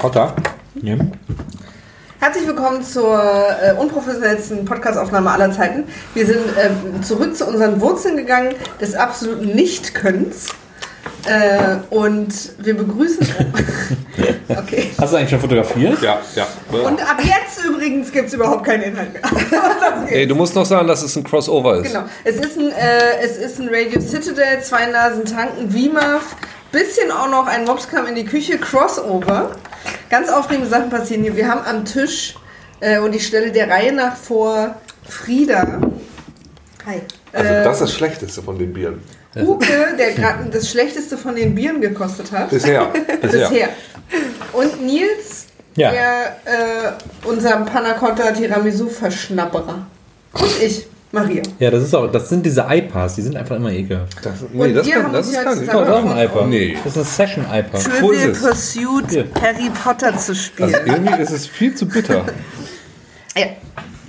Cotta nehmen. Herzlich willkommen zur äh, unprofessionellsten Podcast-Aufnahme aller Zeiten. Wir sind ähm, zurück zu unseren Wurzeln gegangen, des absoluten Nicht-Könnens. Äh, und wir begrüßen. okay. Hast du eigentlich schon fotografiert? Ja, ja. Und ab jetzt übrigens gibt es überhaupt keinen Inhalt mehr. Ey, du musst noch sagen, dass es ein Crossover ist. Genau. Es ist ein, äh, es ist ein Radio Citadel, zwei Nasen tanken, VMAF, bisschen auch noch ein Mops kam in die Küche, Crossover. Ganz aufregende Sachen passieren hier. Wir haben am Tisch, äh, und ich stelle der Reihe nach vor, Frieda. Hi. Also Äh, das ist das Schlechteste von den Bieren. Uke, der gerade das schlechteste von den Bieren gekostet hat. Bisher. Bisher. Und Nils, Ja. der äh, unser Panna Cotta Tiramisu Verschnapperer. Und ich, Maria. Ja, das ist auch, das sind diese iPads, die sind einfach immer ekelhaft. Das, Und nee, das, wir kann, haben das uns ist ja nicht. zusammen- Das ist auch ein iPad. Nee. Das ist ein Session-iPad. Trivial es? Pursuit Hier. Harry Potter zu spielen. Also irgendwie ist es viel zu bitter. Ja.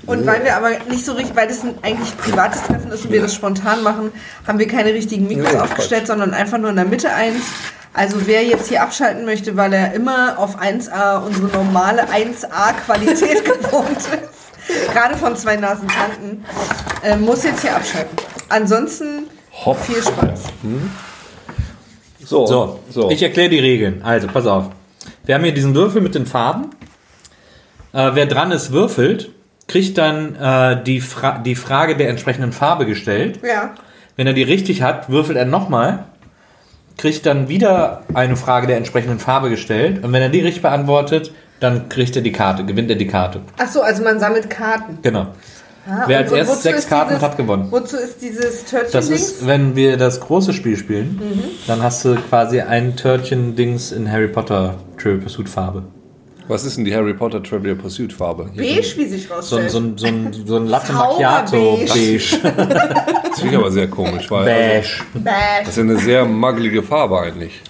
Und weil wir aber nicht so richtig, weil das ein eigentlich privates Treffen ist und wir das spontan machen, haben wir keine richtigen Mikros Nee, aufgestellt, sondern einfach nur in der Mitte eins. Also wer jetzt hier abschalten möchte, weil er immer auf 1A unsere normale 1A-Qualität gewohnt ist, gerade von zwei Nasen Tanten, äh, muss jetzt hier abschalten. Ansonsten Hopp. viel Spaß. So, So, so. ich erkläre die Regeln. Also, pass auf. Wir haben hier diesen Würfel mit den Farben. Äh, wer dran ist, würfelt, kriegt dann äh, die, Fra die Frage der entsprechenden Farbe gestellt. Ja. Wenn er die richtig hat, würfelt er nochmal, kriegt dann wieder eine Frage der entsprechenden Farbe gestellt. Und wenn er die richtig beantwortet, dann kriegt er die Karte, gewinnt er die Karte. Ach so, also man sammelt Karten. Genau. Ah, Wer als erstes sechs Karten dieses- hat, hat gewonnen. Wozu ist dieses Törtchen Das ist, wenn wir das große Spiel spielen, Mhm. dann hast du quasi ein Törtchen-Dings in Harry Potter Trivial Pursuit Farbe. Was ist denn die Harry Potter Trivial Pursuit Farbe? beige, wie sich So, rausstellt. so, ein- so, ein- so ein Latte. Macchiato beige. Das finde ich aber sehr komisch, weil also, Beige. Bäh. das ist ja eine sehr maggelige Farbe eigentlich.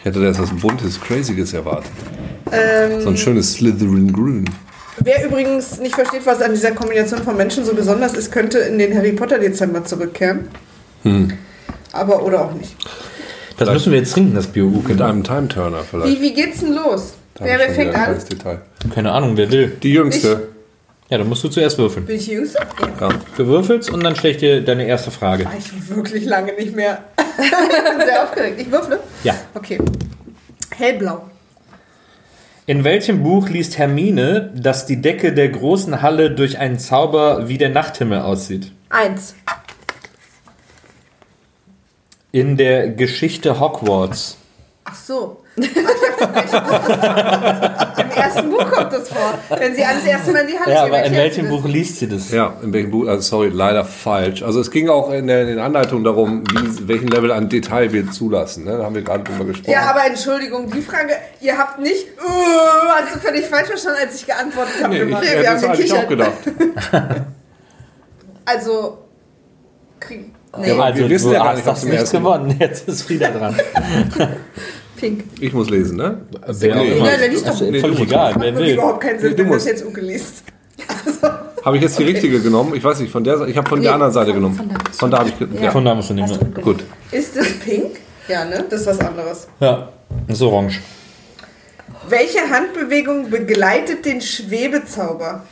Ich hätte da jetzt was Buntes, Crazyes erwartet. Ähm, So ein schönes Slytherin Grün. Wer übrigens nicht versteht, was an dieser Kombination von Menschen so besonders ist, könnte in den Harry Potter Dezember zurückkehren. Aber oder auch nicht. Das müssen wir jetzt trinken, das Bier Mit einem Time Turner vielleicht. Wie, wie geht's denn los? Da Wer, ich wer fängt an? kleines Detail. Keine Ahnung, wer will. Die jüngste. Ja, dann musst du zuerst würfeln. Bin ich die Jüngste? Ja. Ja. Du würfelst und dann stelle ich dir deine erste Frage. War ich wirklich lange nicht mehr. Sehr aufgeregt. Ich würfle? Ja. Okay. Hellblau. In welchem Buch liest Hermine, dass die Decke der großen Halle durch einen Zauber wie der Nachthimmel aussieht? Eins. In der Geschichte Hogwarts. Ach so. Im ersten Buch kommt das vor. Wenn sie alles erste Mal in die Hand Ja, aber in welchem. Buch liest sie das? Ja, in welchem Buch? Also sorry, leider falsch. Also es ging auch in der, in den Anleitungen darum, wie, welchen Level an Detail wir zulassen. Ne? Da haben wir gerade drüber gesprochen. Ja, aber Entschuldigung, die Frage, ihr habt nicht, uh, hast du völlig falsch verstanden, als ich geantwortet habe. nee, ich gemacht. hätte wir das haben eigentlich auch gedacht. Also, krieg, nee, Ja, Also, wir wissen du ja gar nicht, nicht ersten gewonnen. Jetzt ist Frieda dran. pink. Ich muss lesen, ne? Wer Nee. Ja, der liest doch. Ist Nee, völlig du egal, Macht wer will. überhaupt keinen Sinn, Nee, du wenn das musst. jetzt Uke liest. Habe ich jetzt die richtige genommen? Ich weiß nicht, von der Seite. Ich habe von der anderen Seite genommen. Von da habe ich. Ja. Von da musst du nehmen. Gut. Ist das pink? Ja, ne? Das ist was anderes. Ja, das ist orange. Welche Handbewegung begleitet den Schwebezauber?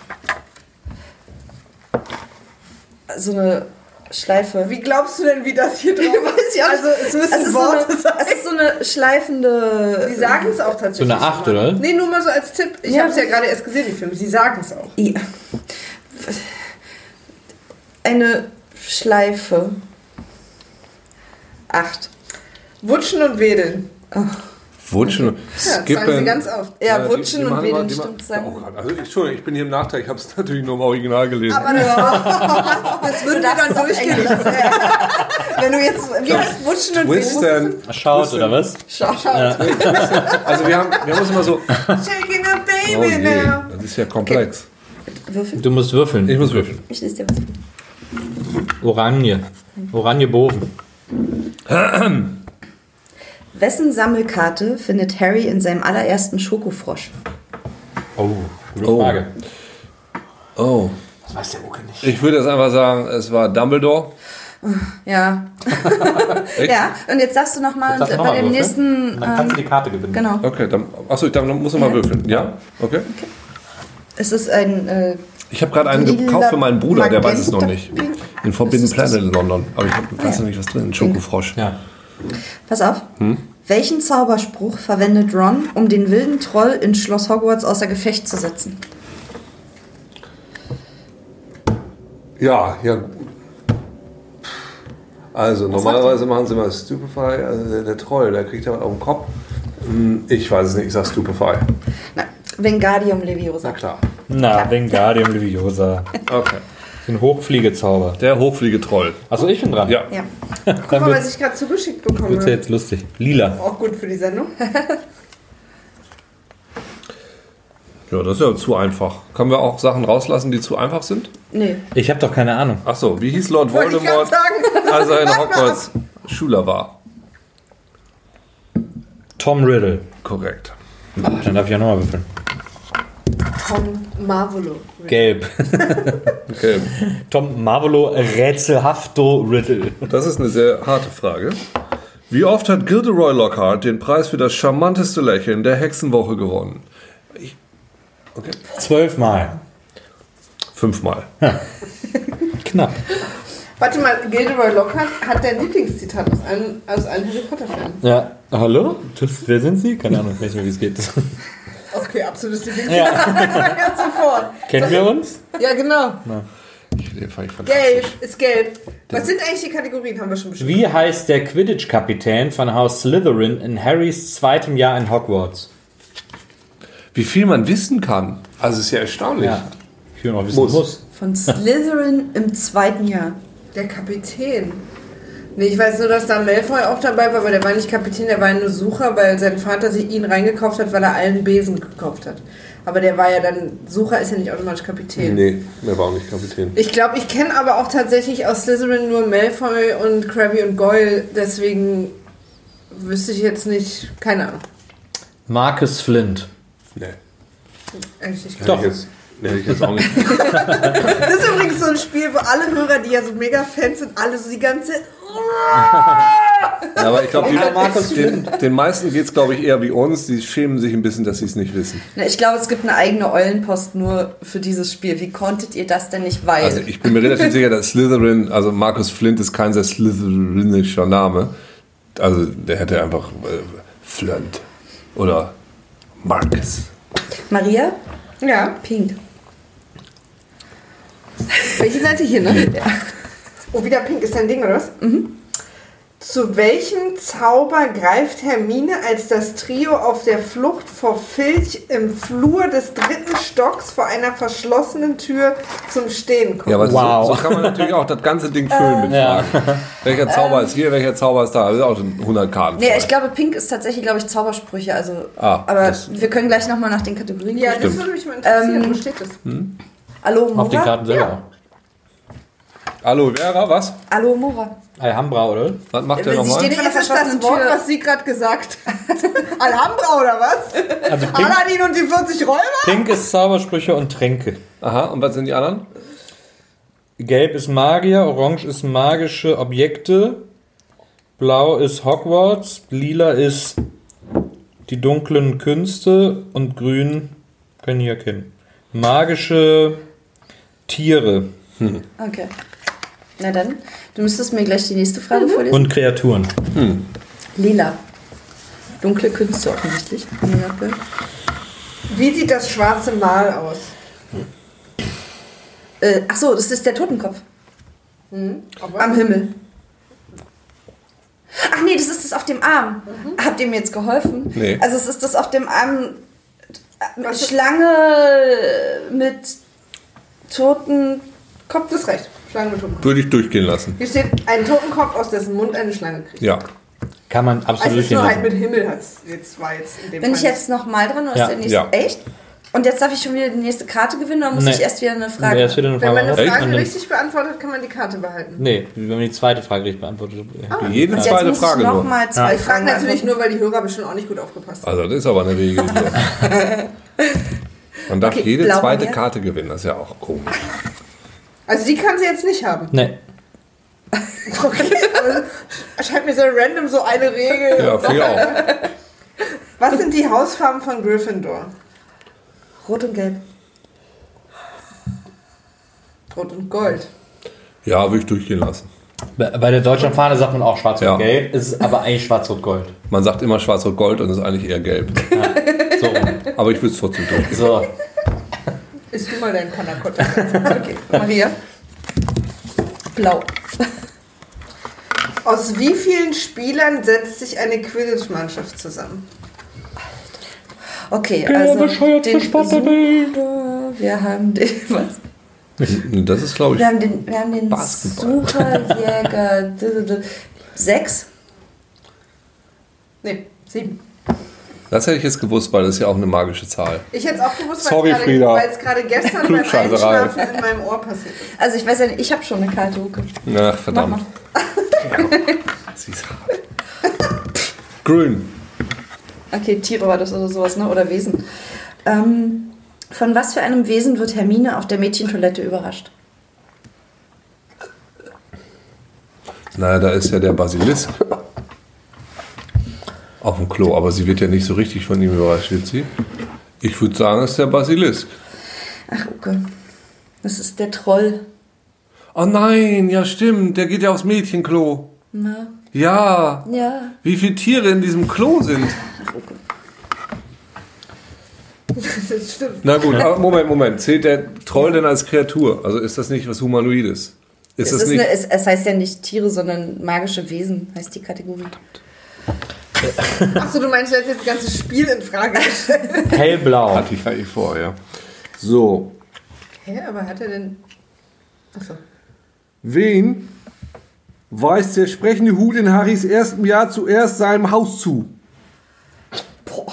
So eine Schleife. Wie glaubst du denn, wie das hier drauf ich auch nicht. Also, es müssen es ist, so Worte eine, sein. es ist so eine schleifende. Sie sagen es auch tatsächlich. So eine Acht, oder? Nee, nur mal so als Tipp. Ich Ja. habe es ja gerade erst gesehen, die Filme. Sie sagen es auch. Ja. Eine Schleife. Acht. Wutschen und wedeln. Wutschen. Ja, das sagen sie ganz oft. Ja, die- Wutschen die und machen Wedeln immer- die stimmt. Sagen. Oh Gott, also, Entschuldigung, ich bin hier im Nachtrag. Ich habe es natürlich nur im Original gelesen. Aber das, das würde dann. Englisch Wenn du jetzt. Wie heißt Wutschen und and, Schaut, oder was? Schau. also wir haben, wir haben uns immer so. Shaking a Oh baby je, now. das ist ja komplex. Würfel. Du musst würfeln. Ich muss würfeln. Ich lese dir was. Oranje. Oranje Boven. Wessen Sammelkarte findet Harry in seinem allerersten Schokofrosch? Oh, gute Oh. Frage. Oh. Das weiß der Uke nicht. Ich würde jetzt einfach sagen, es war Dumbledore. Ja. Ja, und jetzt sagst du nochmal du noch bei mal dem würfeln? nächsten. Und dann kannst du die Ähm, Karte gewinnen. genau. Okay, dann. Achso, dann muss ich mal würfeln. Ja? Okay. Es ist ein. Äh, Ich habe gerade einen gekauft für meinen Bruder, der weiß es noch Magenta nicht. In Forbidden Planet in London. Aber ich hab, weiß noch nicht, was drin ist. Schokofrosch. Ja. Pass auf. Hm? Welchen Zauberspruch verwendet Ron, um den wilden Troll in Schloss Hogwarts außer Gefecht zu setzen? Ja, ja. Also, normalerweise machen sie mal Stupefy. Also der, der Troll, der kriegt ja was auf den Kopf. Hm, Ich weiß es nicht, ich sag Stupefy. Na, Wingardium Leviosa. Na klar. Na, Wingardium Leviosa. Okay. Den Hochfliegezauber. Der Hochfliege-Troll. Achso, ich bin dran. Ja. Ja. Guck mal, was ich gerade zugeschickt bekommen Wird's ja jetzt lustig. Lila. Auch gut für die Sendung. Ja, das ist ja zu einfach. Können wir auch Sachen rauslassen, die zu einfach sind? Nee. Ich habe doch keine Ahnung. Achso, wie hieß Lord Voldemort, sagen. als er in Hogwarts Schüler war? Tom Riddle. Korrekt. Dann darf ich ja nochmal würfeln. Tom Marvolo. Gelb. Okay. Tom Marvolo Rätselhafto Riddle. Das ist eine sehr harte Frage. Wie oft hat Gilderoy Lockhart den Preis für das charmanteste Lächeln der Hexenwoche gewonnen? Ich, okay. Zwölfmal. Fünfmal. Knapp. Warte mal, Gilderoy Lockhart hat dein Lieblingszitat aus allen, aus allen Harry Potter-Filmen. Ja. Hallo? Das, wer sind Sie? Keine Ahnung, ich weiß nicht mehr, wie es geht. Okay, absolutes Lieblingszitat. Ganz sofort. Kennen wir uns? Ja, genau. Den fand ich fantastisch. Gelb ist gelb. Was sind eigentlich die Kategorien? Haben wir schon bestimmt. Wie heißt der Quidditch-Kapitän von Haus Slytherin in Harrys zweitem Jahr in Hogwarts? Wie viel man wissen kann. Also ist ja erstaunlich. Ja. Ich will noch wissen, Muss. muss. Von Slytherin im zweiten Jahr. Der Kapitän. Nee, ich weiß nur, dass da Malfoy auch dabei war, aber der war nicht Kapitän, der war nur Sucher, weil sein Vater sich ihn reingekauft hat, weil er allen Besen gekauft hat. Aber der war ja dann, Sucher ist ja nicht automatisch Kapitän. Nee, der war auch nicht Kapitän. Ich glaube, ich kenne aber auch tatsächlich aus Slytherin nur Malfoy und Krabby und Goyle, deswegen wüsste ich jetzt nicht, keine Ahnung. Marcus Flint. Nee. Eigentlich nicht. Ich jetzt, nee, ich jetzt auch nicht. Das ist übrigens so ein Spiel, wo alle Hörer, die ja so mega Fans sind, alle so die ganze. Ja, aber ich glaube, Markus den, den meisten geht es, glaube ich, eher wie uns. Die schämen sich ein bisschen, dass sie es nicht wissen. Na, Ich glaube, es gibt eine eigene Eulenpost nur für dieses Spiel. Wie konntet ihr das denn nicht? Weil. Also ich bin mir relativ sicher, dass Slytherin, also Markus Flint ist kein sehr Slytherinischer Name. Also der hätte einfach äh, Flint oder Marcus. Maria? Ja, Pink. welche Seite hier, ne? Ja. Oh, wieder pink ist dein Ding, oder was? Mhm. Zu welchem Zauber greift Hermine, als das Trio auf der Flucht vor Filch im Flur des dritten Stocks vor einer verschlossenen Tür zum Stehen kommt? Ja, aber Wow. so, so kann man natürlich auch das ganze Ding füllen mit Ja. Fragen. Welcher Zauber ist hier, welcher Zauber ist da? Das ist auch schon 100 Karten. Nee, ich glaube, Pink ist tatsächlich, glaube ich, Zaubersprüche. Also, Ah, aber wir können gleich nochmal nach den Kategorien Ja, gucken. das würde mich mal interessieren. Ähm, Wo steht das? Hallo, Auf den Mora? Karten selber. Aloe Vera, was? Hallo, Mora. Alhambra, oder? Was macht der nochmal? der Ist das Wort, was sie gerade gesagt hat? Alhambra oder was? Also Pink, Aladdin und die 40 Räuber? Pink ist Zaubersprüche und Tränke. Aha, und was sind die anderen? Gelb ist Magier, Orange ist magische Objekte, Blau ist Hogwarts, Lila ist die dunklen Künste und Grün kann ich erkennen. Magische Tiere Okay. Na dann, du müsstest mir gleich die nächste Frage vorlesen. und Kreaturen. Lila. Dunkle Künste offensichtlich. Wie sieht das schwarze Mal aus? Äh, ach so, das ist der Totenkopf. Aber Am Himmel. Ach nee, das ist das auf dem Arm. Habt ihr mir jetzt geholfen? Nee. Also es ist das auf dem Arm äh, ist- Schlange mit toten Kopf. Das ist recht. Schlange mit Totenkopf. Würde ich durchgehen lassen. Hier steht ein Totenkopf, aus dessen Mund eine Schlange kriegt. Ja. Kann man Also absolut es ist nur halt mit Himmel hat's jetzt war jetzt in dem Bin Fall ich jetzt nochmal dran oder Ja, ist der nächste? ja. Echt? Und jetzt darf ich schon wieder die nächste Karte gewinnen oder muss Nee. ich erst wieder eine Frage? Wer ist wieder eine Wenn man Frage? eine? Frage richtig beantwortet, kann man die Karte behalten. Nee, wenn man die zweite Frage richtig beantwortet. Jede Und jetzt zweite muss Frage ich noch nur. mal zwei Ich frage Fragen natürlich nur, weil die Hörer bestimmt auch nicht gut aufgepasst haben. Also das ist aber eine Regel. Man darf Okay, jede zweite hier. Karte gewinnen, das ist ja auch komisch. Also die kann sie jetzt nicht haben. Nee. Okay, aber erscheint mir so random so eine Regel. Ja, ich auch. Was sind die Hausfarben von Gryffindor? Rot und Gelb. Rot und Gold. Ja, würde ich durchgehen lassen. Bei bei der deutschen Fahne sagt man auch schwarz Ja. und gelb, es ist aber eigentlich schwarz-rot-gold. Man sagt immer schwarz-rot-gold und es ist eigentlich eher gelb. So, rum. Aber ich würde es trotzdem durchgehen. so. Isst du mal deinen Panna Cotta. Okay, Maria. Blau. Aus wie vielen Spielern setzt sich eine Quidditch-Mannschaft zusammen? Okay, Der also bescheuerte den Spotterbild. Sucher, wir haben den was? Das ist, glaube ich, Wir haben den, wir haben den Basketball. D- sechs. Nee, sieben. Das hätte ich jetzt gewusst, weil das ist ja auch eine magische Zahl. Ich hätte es auch gewusst, Sorry, weil es gerade- weil es gerade gestern beim. Einschlafen in meinem Ohr passiert ist. Also ich weiß ja nicht, ich habe schon eine Karte, Uke. Ach, verdammt. Sie ist hart. Grün. Okay, Tiere war das oder sowas, ne? Oder Wesen. Ähm, von was für einem Wesen wird Hermine auf der Mädchentoilette überrascht? Naja, da ist ja der Basilisk. Auf dem Klo, aber sie wird ja nicht so richtig von ihm überrascht, wird sie? Ich würde sagen, es ist der Basilisk. Ach, Uke. Das ist der Troll. Oh nein, ja stimmt, der geht ja aufs Mädchenklo. Na? Ja, Ja. wie viele Tiere in diesem Klo sind. Ach, Uke. Das stimmt. Na gut, aber Moment, Moment. Zählt der Troll denn als Kreatur? Also ist das nicht was Humanoides? Ist Es, das ist nicht. eine, es, es heißt ja nicht Tiere, sondern magische Wesen, heißt die Kategorie. Achso, du meinst, du hättest jetzt das ganze Spiel in Frage gestellt. Hellblau. Hatte ich eigentlich vor, ja. So. Hä, aber hat er denn. Achso. Wen weist der sprechende Hut in Harrys erstem Jahr zuerst seinem Haus zu? Boah.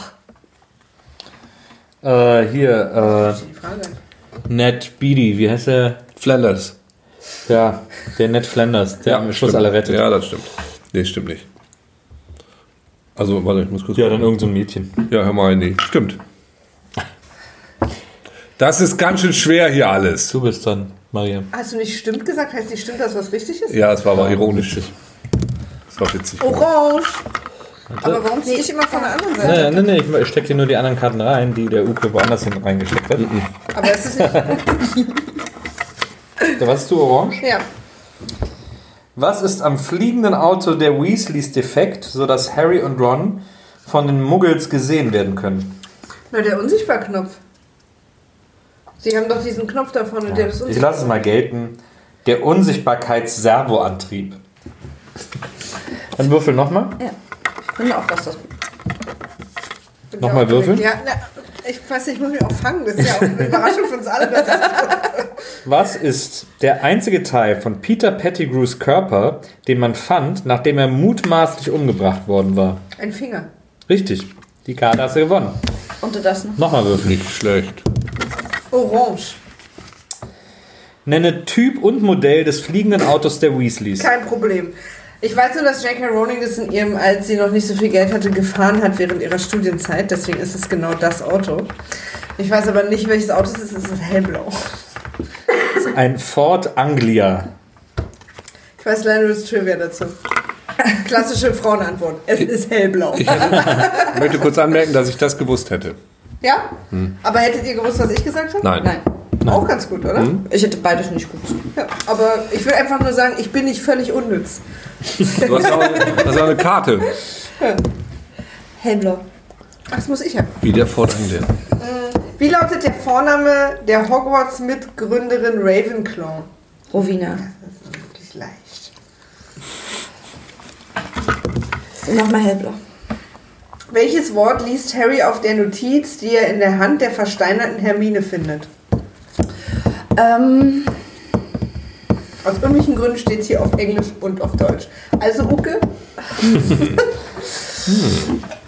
Äh, hier, Die Frage. äh, Ned Beatty, wie heißt der? Flanders. Ja, der Ned Flanders, der am Schluss stimmt. alle rettet. Ja, das stimmt. Nee, stimmt nicht. Also, warte, ich muss kurz. Ja, dann gucken. irgend so ein Mädchen. Ja, hör mal, nee, stimmt. Das ist ganz schön schwer hier alles. Du bist dann, Maria. Hast du nicht stimmt gesagt? Heißt nicht stimmt, dass was richtig ist? Ja, es war aber ironisch. Das war witzig. Orange. Aber warum ziehe ich immer von der anderen Seite? Nee, nee, nee, ich stecke hier nur die anderen Karten rein, die der Uke woanders hinten reingesteckt hat. Aber es ist nicht. Da warst du orange? Ja. Was ist am fliegenden Auto der Weasleys defekt, sodass Harry und Ron von den Muggels gesehen werden können? Nur der Unsichtbar-Knopf. Sie haben doch diesen Knopf da vorne, der ist Ich lasse es mal gelten. Der Unsichtbarkeits-Servoantrieb. Dann würfel nochmal. Ja. Ich finde auch, dass das. Nochmal würfeln? Ja, na, ich weiß nicht, ich muss mich auch fangen. Das ist ja auch eine Überraschung für uns alle. Dass das Was ist der einzige Teil von Peter Pettigrews Körper, den man fand, nachdem er mutmaßlich umgebracht worden war? ein Finger. Richtig. Die Karte hast du gewonnen. Und du das noch? Nochmal würfeln. Nicht schlecht. Orange. Nenne Typ und Modell des fliegenden Autos der Weasleys. Kein Problem. Ich weiß nur, dass J.K. Rowling das in ihrem, als sie noch nicht so viel Geld hatte, gefahren hat während ihrer Studienzeit. Deswegen ist es genau das Auto. Ich weiß aber nicht, welches Auto es ist. Es ist hellblau. Ein Ford Anglia. Ich weiß leider das Trivia dazu. Klassische Frauenantwort. Es ist hellblau. Ich möchte kurz anmerken, dass ich das gewusst hätte. Ja? Aber hättet ihr gewusst, was ich gesagt habe? Nein. Nein. Auch ganz gut, oder? Ich hätte beides nicht gut. Ja, aber ich will einfach nur sagen, ich bin nicht völlig unnütz. Du hast auch, das ist auch eine Karte. Hellblau. Ach, das muss ich ja. Wie der Ford Anglia. Wie lautet der Vorname der Hogwarts-Mitgründerin Ravenclaw? Rowena. Das ist wirklich leicht. Nochmal hellblau. Welches Wort liest Harry auf der Notiz, die er in der Hand der versteinerten Hermine findet? Ähm, Aus irgendwelchen Gründen steht es hier auf Englisch und auf Deutsch. Also, Uke,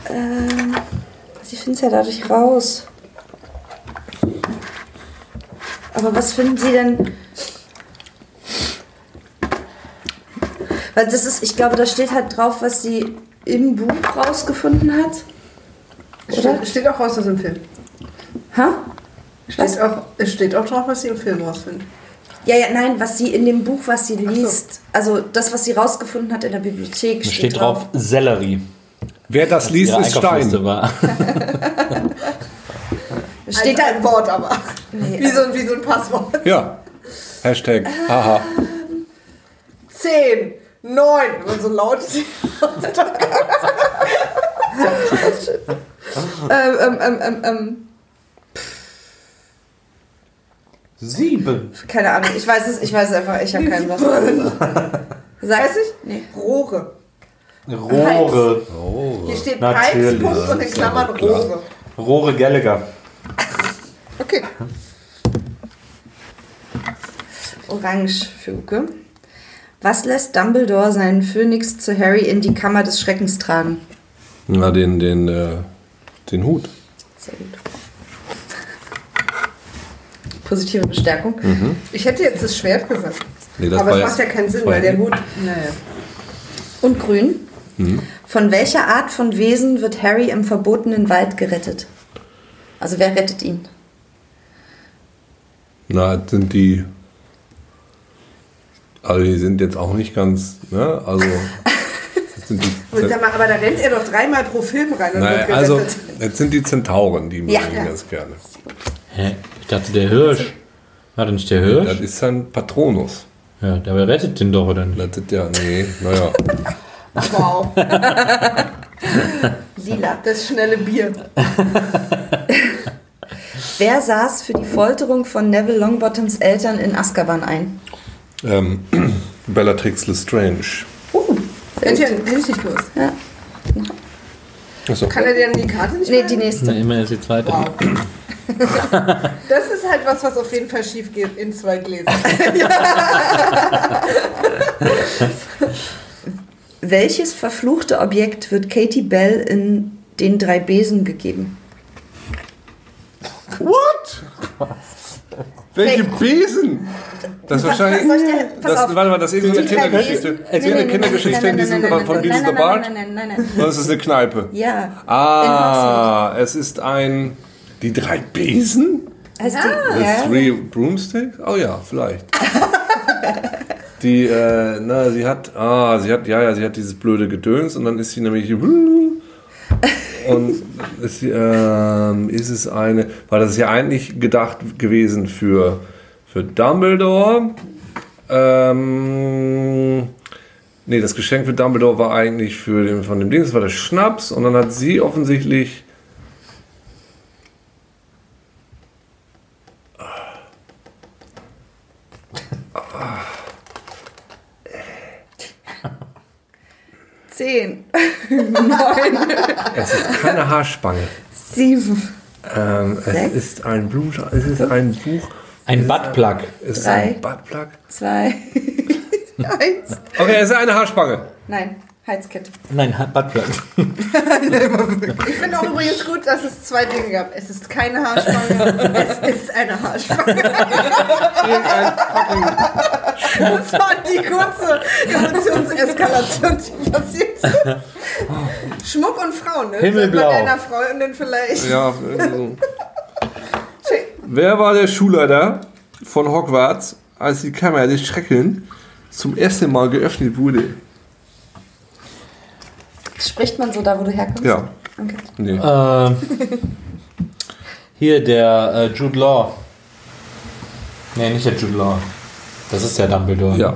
ähm, sie findet es ja dadurch raus. Aber was finden Sie denn? Weil das ist, ich glaube, da steht halt drauf, was sie im Buch rausgefunden hat. Oder? Steht, steht auch raus aus dem Film. Ha? Was? Steht auch, es steht auch drauf, was sie im Film rausfinden. Ja, ja, nein, was sie in dem Buch, was sie liest. Also das, was sie rausgefunden hat in der Bibliothek, Da steht drauf Sellerie. Wer das was liest, ist Stein. War. Steht da ein Wort aber. Nee, wie, so, wie so ein Passwort. Ja. Hashtag. Haha. 10, 9, wenn man so laut ist. ähm, ähm, ähm, ähm, ähm, Sieben. keine Ahnung, ich weiß es, ich weiß es einfach, ich habe keinen was. Sag Weiß ich? Nee. Rohre. Rohre. Hier steht. Pipes, Punkt und in Klammern. Rohre. Rohre Gallagher. Okay. Orange-Fuge. Was lässt Dumbledore seinen Phönix zu Harry in die Kammer des Schreckens tragen? Na, den, den, äh, den Hut. Sehr gut. Positive Bestärkung. Ich hätte jetzt das Schwert gesagt. Nee, das aber es macht ja keinen Sinn, weil ja- der Hut. Naja. Und grün. Mhm. Von welcher Art von Wesen wird Harry im verbotenen Wald gerettet? Also wer rettet ihn? Na, das sind die. Also die sind jetzt auch nicht ganz, ne? Also. Das sind die, mal, aber da rennt er doch dreimal pro Film rein und naja, also, jetzt sind die Zentauren, die mögen Ja. ihn ganz gerne. Hä? Ich dachte, der Hirsch. War das nicht der Das Hirsch? ist sein Patronus. Ja, der rettet den doch, oder nicht? Das ist ja, nee, naja. Wow, Lila. das schnelle Bier. Wer saß für die Folterung von Neville Longbottoms Eltern in Azkaban ein? Ähm, Bellatrix Lestrange. Uh, Rennt ja richtig los. ja. Achso. Kann er denn die Karte nicht Nee, die nächste. Na, immer ist die zweite. Wow. Das ist halt was, was auf jeden Fall schief geht in zwei Gläsern. Welches verfluchte Objekt wird Katie Bell in den drei Besen gegeben? What? Welche Besen? Das ist wahrscheinlich. Das, auf. warte mal, das ist irgendeine Die drei Kindergeschichte. Besen- Ist irgendeine Kindergeschichte in diesem von nein, Beavis the nein? Nein, nein, nein, nein, nein. Oder ist es eine Kneipe? Ja. Ah, es ist ein. Die drei Besen? The die? Ja. Three Broomsticks? Oh ja, vielleicht. die, äh, na, sie hat, ah, sie hat, ja, ja, sie hat dieses blöde Gedöns und dann ist sie nämlich und ist, ähm, ist es eine, weil das ist ja eigentlich gedacht gewesen für, für Dumbledore. Ähm, nee, das Geschenk für Dumbledore war eigentlich für den, von dem Ding, das war der Schnaps und dann hat sie offensichtlich Zehn. Es ist keine Haarspange. Sieben. Ähm, es Sechs? ist ein Blumenschal, es ist ein Buch, Ein Buttplug. es ist Drei. ein Buttplug. Zwei. Eins. Okay, es ist eine Haarspange. Nein, Heizkette. Nein, Buttplug. Ich finde auch übrigens gut, dass es zwei Dinge gab. Es ist keine Haarspange, es ist eine Haarspange. Das war die kurze Emotionseskalation, die passiert ist. Schmuck und Frauen, ne? Himmelblau. Man einer Freundin vielleicht. Ja, irgendwie so. Wer war der Schulleiter von Hogwarts, als die Kammer des Schreckens zum ersten Mal geöffnet wurde? Spricht man so da, wo du herkommst? Ja. Okay. Nee. Äh, hier der äh, Jude Law. Nee, nicht der Jude Law. Das ist der Dumbledore. Ja.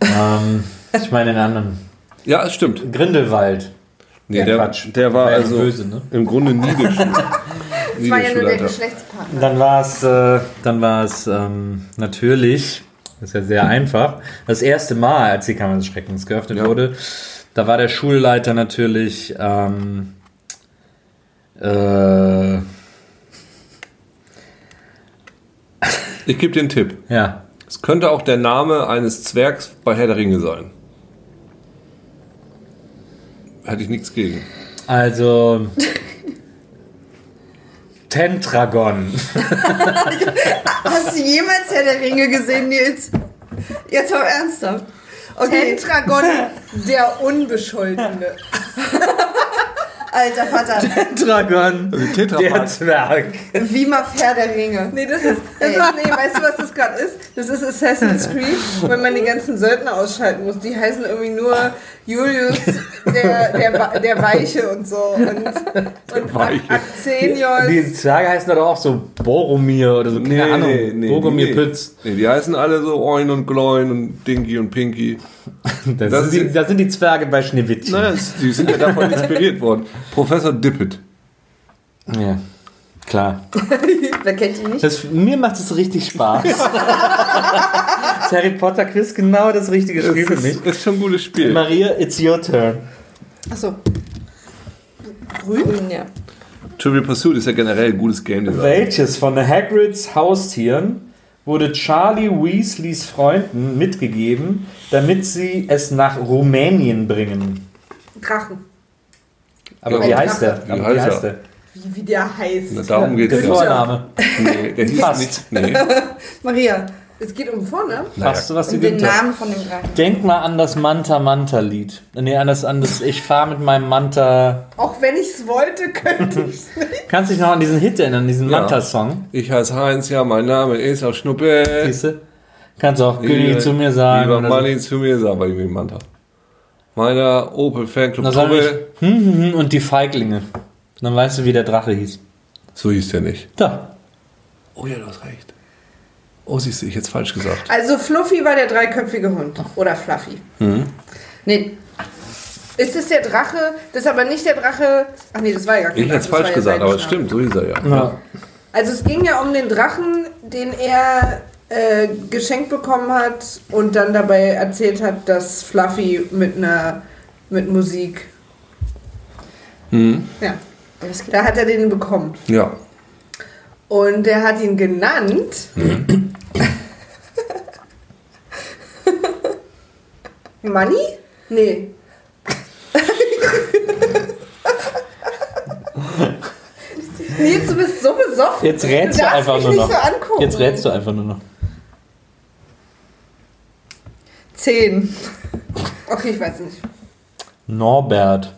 Ähm, ich meine den anderen. Ja, es stimmt. Grindelwald. Nee, Ja, der, Quatsch. der war War also böse, ne? im Grunde nie Das war der ja nur der. Geschlechtspartner. Dann war es, äh, dann war es ähm, natürlich, das ist ja sehr einfach, das erste Mal, als die Kammer des Schreckens geöffnet Ja. wurde, da war der Schulleiter natürlich ähm, äh, Ich gebe dir einen Tipp. ja, Es könnte auch der Name eines Zwergs bei Herr der Ringe sein. Hätte ich nichts gegen. also Tentragon. Hast du jemals Herr der Ringe gesehen, Nils? Jetzt mal ernsthaft. Okay, Tentragon, der Unbescholtene. alter Vater. Tentragon. Der Tetrapack. Zwerg. Wie mal Herr der Ringe. Nee, das ist, das ist, nee, weißt du, was das gerade ist? Das ist Assassin's Creed, wenn man die ganzen Söldner ausschalten muss. Die heißen irgendwie nur Julius, der, der, der Weiche und so. Und, und Weiche. Axenios. Die Zwerge heißen doch auch so Boromir oder so, keine Ahnung. Boromir nee. Pütz. Nee, die heißen alle so Oin und Gloin und Dinky und Pinky. Das, Das sind, die, das sind die Zwerge bei Schneewittchen. Naja, die sind ja davon inspiriert worden. Professor Dippet. Ja, klar. Wer kennt ihn nicht? Das, mir macht es richtig Spaß. das Harry Potter Quiz genau das richtige Spiel für Das mich. ist, ist schon ein gutes Spiel. Maria, it's your turn. Achso. Grün, ja. Trivial Pursuit ist ja generell ein gutes Game Design. Welches von Hagrids Haustieren wurde Charlie Weasleys Freunden mitgegeben, damit sie es nach Rumänien bringen? Drachen. Aber Ja, wie heißt der? wie Aber heißt wie er? heißt der? Wie, wie der heißt. Na, darum geht Der es ja. Vorname. Nee, der hieß Fast. nicht. Nee. Maria, Es geht um vorne. Weißt du, was die um den? Namen von dem Drachen. Denk mal an das Manta Manta Lied. Nee, an das, an das Ich fahr mit meinem Manta. Auch wenn ich es wollte, könnte ich es nicht. Kannst du dich noch an diesen Hit erinnern, diesen Ja. Manta-Song? Ich heiße Heinz, ja, mein Name ist auch Schnuppe. Siehst du? Kannst du auch Günni zu mir sagen. Lieber oder so. Manni zu mir sagen, weil ich mich Manta. Meiner Opel Fanclub sag Truppe. ich, hm, hm, hm, und die Feiglinge. Dann weißt du, wie der Drache hieß. So hieß der nicht. Da. Oh ja, du hast recht. Oh, siehst du, ich jetzt falsch gesagt. Also Fluffy war der dreiköpfige Hund. Oder Fluffy. Nee, Ist es der Drache? Das ist aber nicht der Drache. Ach nee, das war ja gar kein Ich hätte es das falsch gesagt, aber es stimmt, so hieß er ja. Ja. Also es ging ja um den Drachen, den er äh, geschenkt bekommen hat und dann dabei erzählt hat, dass Fluffy mit einer mit Musik. Hm. Ja. Da hat er den bekommen. Ja. Und er hat ihn genannt. Money? Nee. Nils, du bist so besoffen. Jetzt rätst du darfst einfach mich nur nicht noch. So. Jetzt rätst du einfach nur noch. zehn. Okay, ich weiß nicht. Norbert.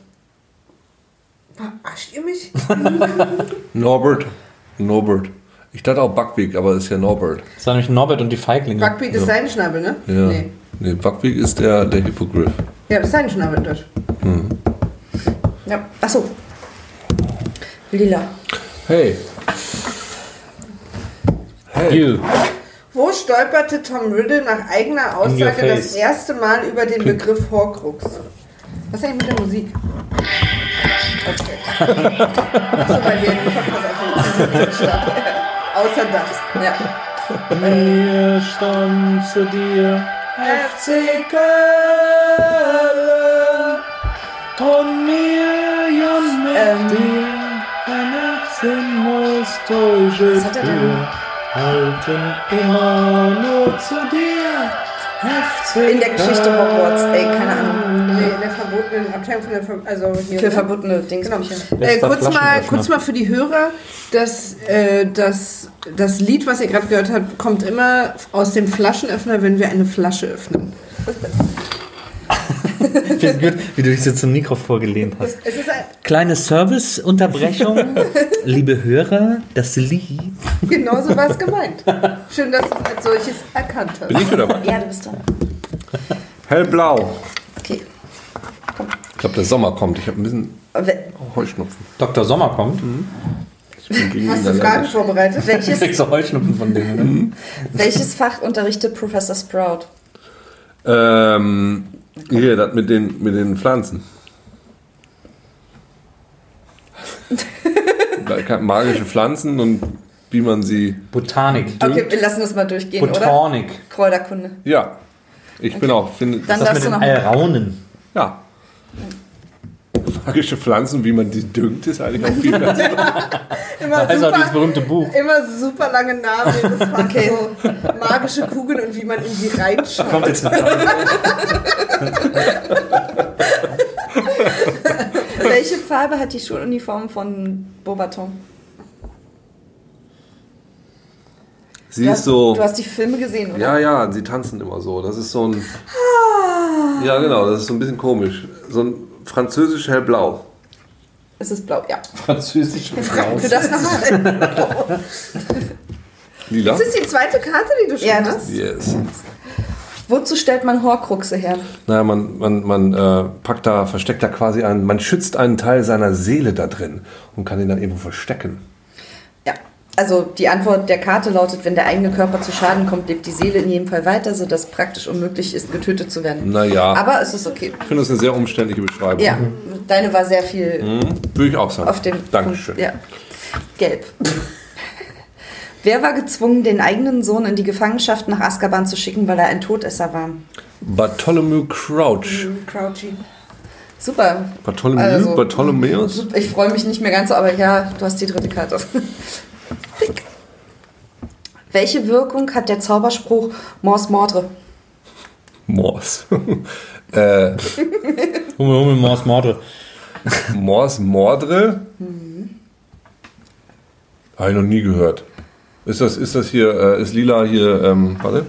Verarscht ihr mich? Norbert. Norbert. Ich dachte auch Buckwig, aber es ist ja Norbert. Das war nämlich Norbert und die Feiglinge. Buckbeat ist sein Schnabel, ne? Ja. Nee. Nee, Buckwig ist der, der Hippogriff. Ja, das ist sein Schnabel dort. Ja. Achso. Lila. Hey. Hey. You. Wo stolperte Tom Riddle nach eigener Aussage das erste Mal über den Begriff Horcrux? Was ist eigentlich mit der Musik? Okay. Achso, weil wir den Podcast. Außer das. Ja. Mir stand zu dir FC Köln und mir Jan mit Ähm. dir ein Herzen täusche Was hat er denn? dir halten immer nur zu dir In der Geschichte Hogwarts, ey, keine Ahnung. Nee, in der verbotenen Abteilung von der Ver also hier. Für verbotene Dingsbücher. Genau. Äh, kurz, mal, kurz mal für die Hörer, das, äh, das, das Lied, was ihr gerade gehört habt, kommt immer aus dem Flaschenöffner, wenn wir eine Flasche öffnen. Ich finde gut, wie du dich jetzt zum Mikro vorgelehnt hast. Es ist ein, Kleine Serviceunterbrechung. Liebe Hörer, das Lied. genauso war es gemeint. Schön, dass du es als solches erkannt Bin hast. ich wieder dabei? Ja, du bist dran. Hellblau. Okay. Ich glaube, der Sommer kommt. Ich habe ein bisschen Heuschnupfen. Dr. Sommer kommt. Bin gegen Hast du Fragen vorbereitet? Welches, du Heuschnupfen von denen, ne? welches Fach unterrichtet Professor Sprout? Ähm, hier, das mit den, mit den Pflanzen. Magische Pflanzen und wie man sie. Botanik. Okay, wir lassen das mal durchgehen, oder? Botanik. Kräuterkunde. Ja. Ich bin auch. Finde, Dann Das darfst mit du den noch. Alraunen. ja. Magische Pflanzen, wie man die düngt, ist eigentlich auch viel besser. Immer Also dieses super, berühmte Buch. immer super lange Namen. jedes Fach. Okay. So magische Kugeln und wie man in sie reinschaut. Kommt jetzt noch. Welche Farbe hat die Schuluniform von Beaubaton? Sie Du ist hast, so. du hast die Filme gesehen, oder? Ja, ja, sie tanzen immer so. Das ist so ein. Ja, genau, das ist so ein bisschen komisch. So ein französisch hellblau. Es ist blau, ja. Französische Frau. Für das nochmal. Lila? Das ist die zweite Karte, die du schon Ja, das- hast. Yes. Wozu stellt man Horcruxe her? Naja, man, man, man äh, packt da, versteckt da quasi einen, man schützt einen Teil seiner Seele da drin und kann ihn dann irgendwo verstecken. Also die Antwort der Karte lautet, wenn der eigene Körper zu Schaden kommt, lebt die Seele in jedem Fall weiter, sodass praktisch unmöglich ist, getötet zu werden. Naja. Aber es ist okay. Ich finde das eine sehr umständliche Beschreibung. Ja, deine war sehr viel Mhm. Würde ich auch sagen. auf dem Dankeschön. Punkt. Ja. Gelb. Wer war gezwungen, den eigenen Sohn in die Gefangenschaft nach Azkaban zu schicken, weil er ein Todesser war? Bartholomew Crouch. Crouchy. Super. Bartholomew? Also- Bartholomäus? Ich freue mich nicht mehr ganz so, aber ja, du hast die dritte Karte. Dick. Welche Wirkung hat der Zauberspruch Mors Mordre? Morse. äh, Hummel, Hummel, Mors, Morde. Morse Mordre? Mhm. Habe ich noch nie gehört. Ist das, ist das hier, äh, ist lila hier, ähm, warte?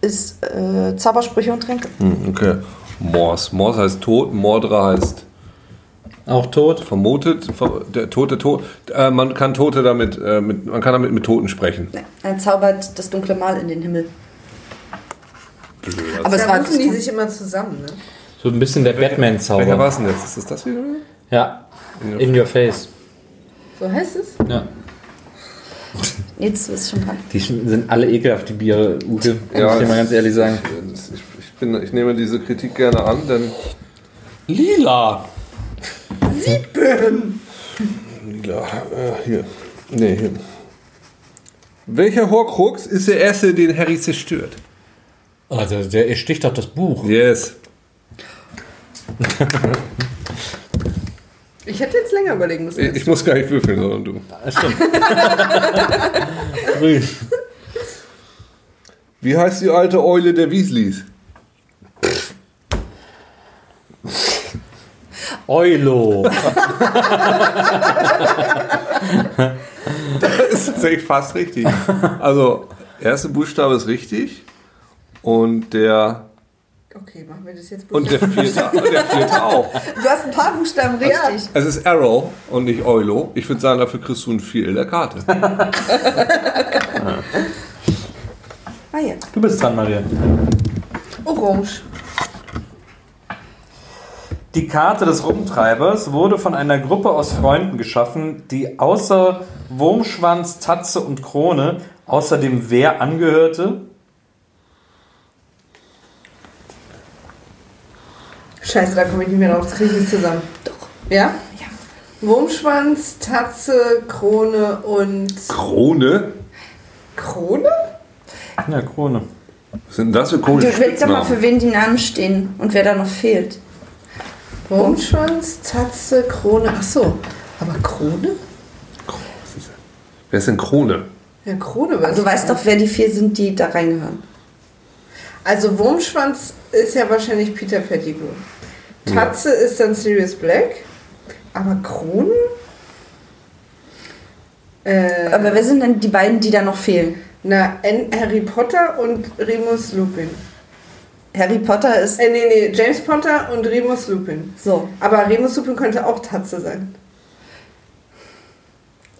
Ist äh, Zaubersprüche und Tränke. Hm, okay. Morse. Morse heißt tot, Mordre heißt Auch tot. vermutet, ver der Tote, tot. Äh, man kann Tote damit, äh, mit, man kann damit mit Toten sprechen. Nee, er zaubert das dunkle Mal in den Himmel. Aber es Da war rufen die sich immer zusammen, ne? So ein bisschen der Welcher war Batman-Zauber. es denn jetzt? Ist das das wieder? Ja. In your face. So heißt es? Ja. Jetzt ist schon dran. Die sind alle ekelhaft, die Biere, Ute. Muss Ja, ich dir mal ganz ehrlich sagen. Ich, ich, bin, ich nehme diese Kritik gerne an, denn Lila. Lila, äh, hier. Nee, hier. Welcher Horcrux ist der erste, den Harry zerstört? Also, der sticht doch das Buch. Yes. Ich hätte jetzt länger überlegen müssen. Ich, ich muss gar nicht würfeln, sondern du. Das stimmt. Grün. Wie heißt die alte Eule der Weasleys? Eulo. Das ist tatsächlich fast richtig. Also, erste Buchstabe ist richtig. Und der. Okay, machen wir das jetzt Und der vierte, der vierte auch. Du hast ein paar Buchstaben richtig. Es ist Arrow und nicht Eulo. Ich würde sagen, dafür kriegst du ein Vier in der Karte. Ah ja. Du bist dran, Maria. Orange. Die Karte des Rumtreibers wurde von einer Gruppe aus Freunden geschaffen, die außer Wurmschwanz, Tatze und Krone außerdem wer angehörte? Scheiße, da komme ich nicht mehr drauf. Das kriege ich nicht zusammen. Doch. Ja? Ja. Wurmschwanz, Tatze, Krone und. Krone? Krone? Ja, Krone. Was sind denn das für Du komische willst doch mal, für wen die Namen stehen und wer da noch fehlt. Wurmschwanz, Tatze, Krone. Ach so. Aber Krone? Wer ist denn Krone? Ja, Krone weiß Du weißt doch, wer die vier sind, die da reingehören. Also Wurmschwanz ist ja wahrscheinlich Peter Pettigrew. Tatze ist dann Sirius Black. Aber Krone? Äh, Aber wer sind denn die beiden, die da noch fehlen? na, N Harry Potter und Remus Lupin. Harry Potter ist. Äh, nee, nee, James Potter und Remus Lupin. So. Aber Remus Lupin könnte auch Tatze sein.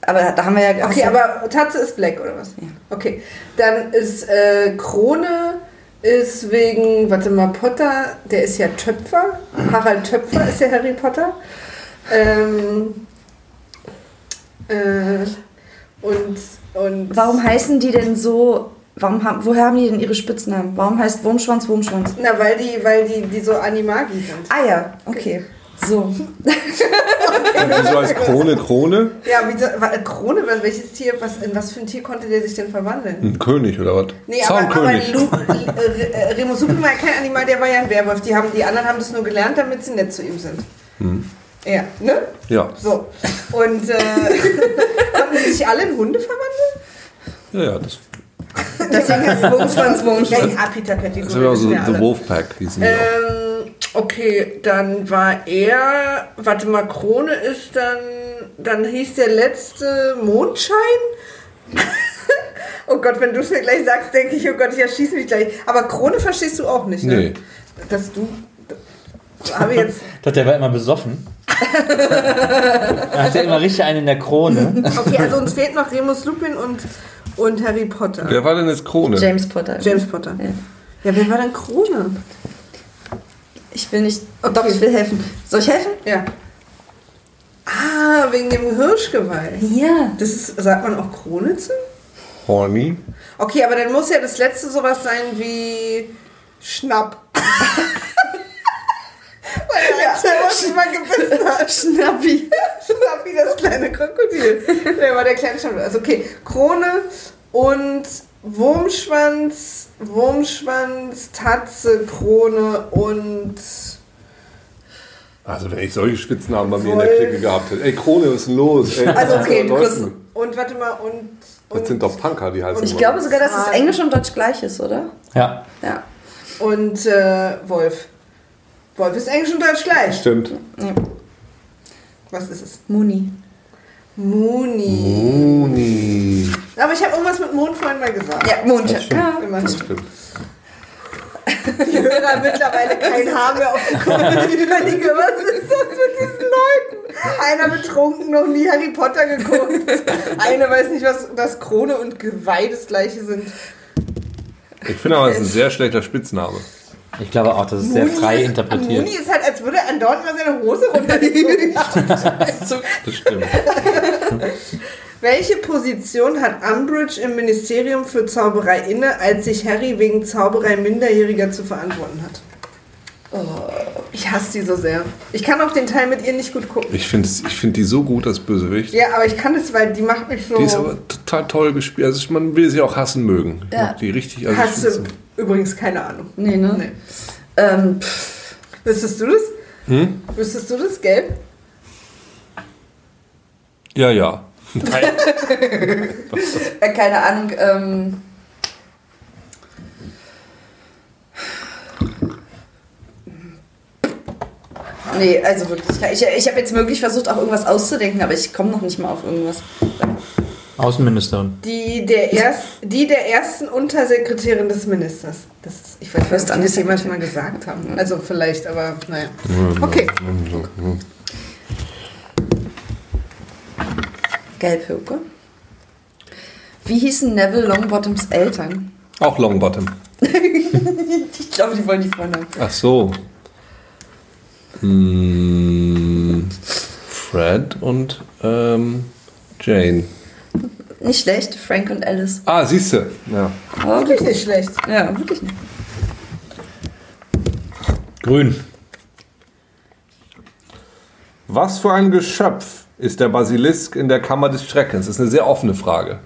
Aber da haben wir ja. Okay, aber Tatze ist Black oder was? Okay. Dann ist äh, Krone ist wegen, warte mal, Potter, der ist ja Töpfer. Harald Töpfer ist ja Harry Potter. Ähm, äh, und, und Warum heißen die denn so? Warum haben, woher haben die denn ihre Spitznamen? Warum heißt Wurmschwanz Wurmschwanz? Na, weil die, weil die, die so Animagi sind. Ah ja, okay. So. Und wieso heißt Krone Krone? Ja, wie so, Krone, was- welches Tier, was, in was für ein Tier konnte der sich denn verwandeln? Ein König oder was? Nee, aber, aber Zaunkönig. Lu, äh, äh, Remus Lupin war ja kein Animal, der war ja ein Werwolf. Die, haben, die anderen haben das nur gelernt, damit sie nett zu ihm sind. Ja, ne? ja. So. Und äh, konnten die sich alle in Hunde verwandeln? ja, ja, das, Deswegen heißt Wurmschwanz Ja, Wurmschwanz. ja, Peter Pettigrew. das ist ja so The. Wolfpack hießen. Ähm, okay, dann war er, warte mal, Krone ist dann, dann hieß der letzte Mondschein? Oh Gott, wenn du es mir gleich sagst, denke ich, oh Gott, ich erschieße mich gleich. Aber Krone verstehst du auch nicht, ne? Nee. Dass du. Habe jetzt. Doch, der war immer besoffen. er hatte immer richtig einen in der Krone. Okay, also uns fehlt noch Remus Lupin und, und Harry Potter. Wer war denn jetzt Krone? James Potter. James Potter. Ja. Ja, wer war denn Krone? Ich will nicht. Oh, doch, ich will helfen. Soll ich helfen? Ja. Ah, wegen dem Hirschgeweih. Ja. Das ist, sagt man auch Krone zu? Horny. Okay, aber dann muss ja das letzte sowas sein wie Schnapp. Weil der letzte, was immer gebissen hat. Schnappi. Schnappi, das kleine Krokodil. Der war der kleine Schnapp. Also okay, Krone und Wurmschwanz, Wurmschwanz, Tatze, Krone und Also wenn ich solche Spitznamen bei mir in der Clique gehabt hätte. Ey, Krone, was ist denn los? Ey, Also okay, du das kriegst, bedeuten? und warte mal und, Das und, sind doch Punker, die heißen. Ich immer. glaube sogar, dass es Englisch und Deutsch gleich ist, oder? Ja. Ja. und äh, Wolf. Wolf ist Englisch und Deutsch gleich. Stimmt. Was ist es? Muni. Muni. Uni. Aber ich habe irgendwas mit Mond vorhin mal gesagt. Ja, Mond. Das stimmt. Ja. Immerhin. Stimmt. Die Hörer mittlerweile kein Haar mehr auf die Kopf. Ich überlege, was ist das mit diesen Leuten? Einer betrunken, noch nie Harry Potter geguckt. Einer weiß nicht, was das Krone und Geweih das gleiche sind. Ich finde aber, es ist ein sehr schlechter Spitzname. Ich glaube auch, das ist sehr Muni frei ist, interpretiert. Muni ist halt, als würde er andauernd mal seine Hose runtergezogen haben. Das stimmt. Welche Position hat Umbridge im Ministerium für Zauberei inne, als sich Harry wegen Zauberei Minderjähriger zu verantworten hat? Ich hasse die so sehr. Ich kann auch den Teil mit ihr nicht gut gucken. Ich finde ich find die so gut als Bösewicht. Ja, aber ich kann das, weil die macht mich so. Die ist aber total toll gespielt. Also man will sie auch hassen mögen. Ja. Die richtig. Also ich Hast du übrigens keine Ahnung. Nee, ne? Nee. Ähm, pff, Wüsstest du das? Hm? Wüsstest du das, gelb? Ja, ja. Nein. äh, keine Ahnung. Ähm, nee, also wirklich. Ich, ich habe jetzt wirklich versucht, auch irgendwas auszudenken, aber ich komme noch nicht mal auf irgendwas. Außenministerin. Die der, erst, die der ersten Untersekretärin des Ministers. Das ist, ich weiß nicht, ob die das jemals mal gesagt haben. Also vielleicht, aber naja. Okay. Gelbhöke. Wie hießen Neville Longbottoms Eltern? Auch Longbottom. Ich glaube, die wollen die Freunde. Ach so. Hm, Fred und ähm, Jane. Nicht schlecht, Frank und Alice. Ah, siehst du. Ja. Aber Wirklich nicht schlecht. Ja, wirklich nicht. Grün. Was für ein Geschöpf ist der Basilisk in der Kammer des Schreckens? Das ist eine sehr offene Frage.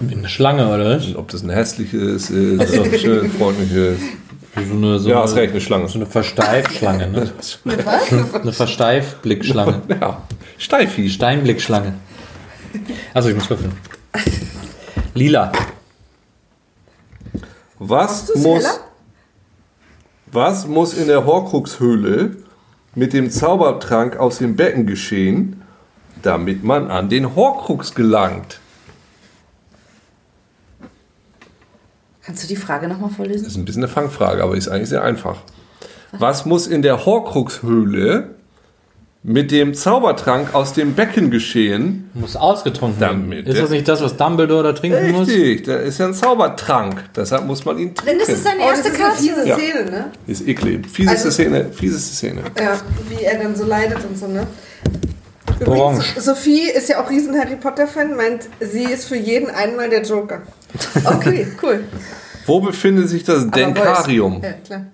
Eine Schlange, oder was? Ob das ein hässliches ist, ob das schön freundliches. So eine, so Ja, hast recht, eine Schlange. So eine Versteifschlange, ne? Eine Versteifblickschlange. Ja, Steifi. Steinblickschlange. Also ich muss würfeln. Lila. Was muss, heller? was muss in der Horcrux-Höhle mit dem Zaubertrank aus dem Becken geschehen, damit man an den Horcrux gelangt? Kannst du die Frage nochmal vorlesen? Das ist ein bisschen eine Fangfrage, aber ist eigentlich sehr einfach. Was muss in der Horcrux-Höhle mit dem Zaubertrank aus dem Becken geschehen? Muss ausgetrunken werden. Ist das nicht das, was Dumbledore da trinken muss? Richtig, da ist ja ein Zaubertrank. Deshalb muss man ihn trinken. Denn das ist seine Oh, erste ist eine Karte. fiese Ja. Szene, ne? Ist eklig. Fieseste Also- Szene. Fieseste Szene. Ja, wie er dann so leidet und so, ne? Orange. Übrigens, Sophie ist ja auch riesen Harry Potter-Fan, meint, sie ist für jeden einmal der Joker. Okay, cool. Wo befindet sich das Denkarium? Ja, klar.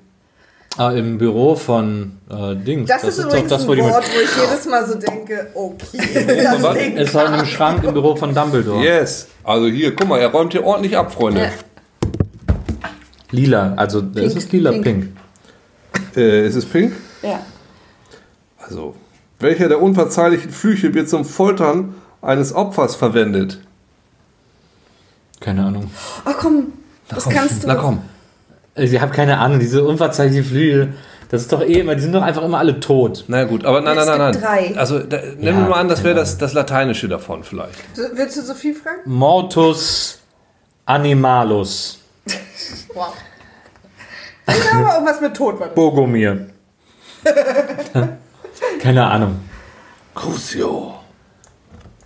Ah, Im Büro von äh, Dings. Das, ist, übrigens das, wo ein die. Wort, wo ich jedes Mal so denke, okay. Das. Ist halt im Schrank im Büro von Dumbledore. Yes. Also hier, guck mal, er räumt hier ordentlich ab, Freunde. Ja. Lila. Also ist es lila, Pink. pink. Äh, ist es pink? Ja. Also, welcher der unverzeihlichen Flüche wird zum Foltern eines Opfers verwendet? Keine Ahnung. Oh komm, das kannst du. Na komm. Ich habe keine Ahnung. Diese unverzeihlichen Flügel. Das ist doch eh immer. Die sind doch einfach immer alle tot. Na gut, aber nein, nein, nein, nein. drei. Also, da, nehmen Ja, wir mal an, das wäre genau. das, das Lateinische davon vielleicht. So, Willst du Sophie fragen? Mortus Animalus. Wow. Ich auch was mit Tod. Warte. Bogomir. Keine Ahnung. Crucio.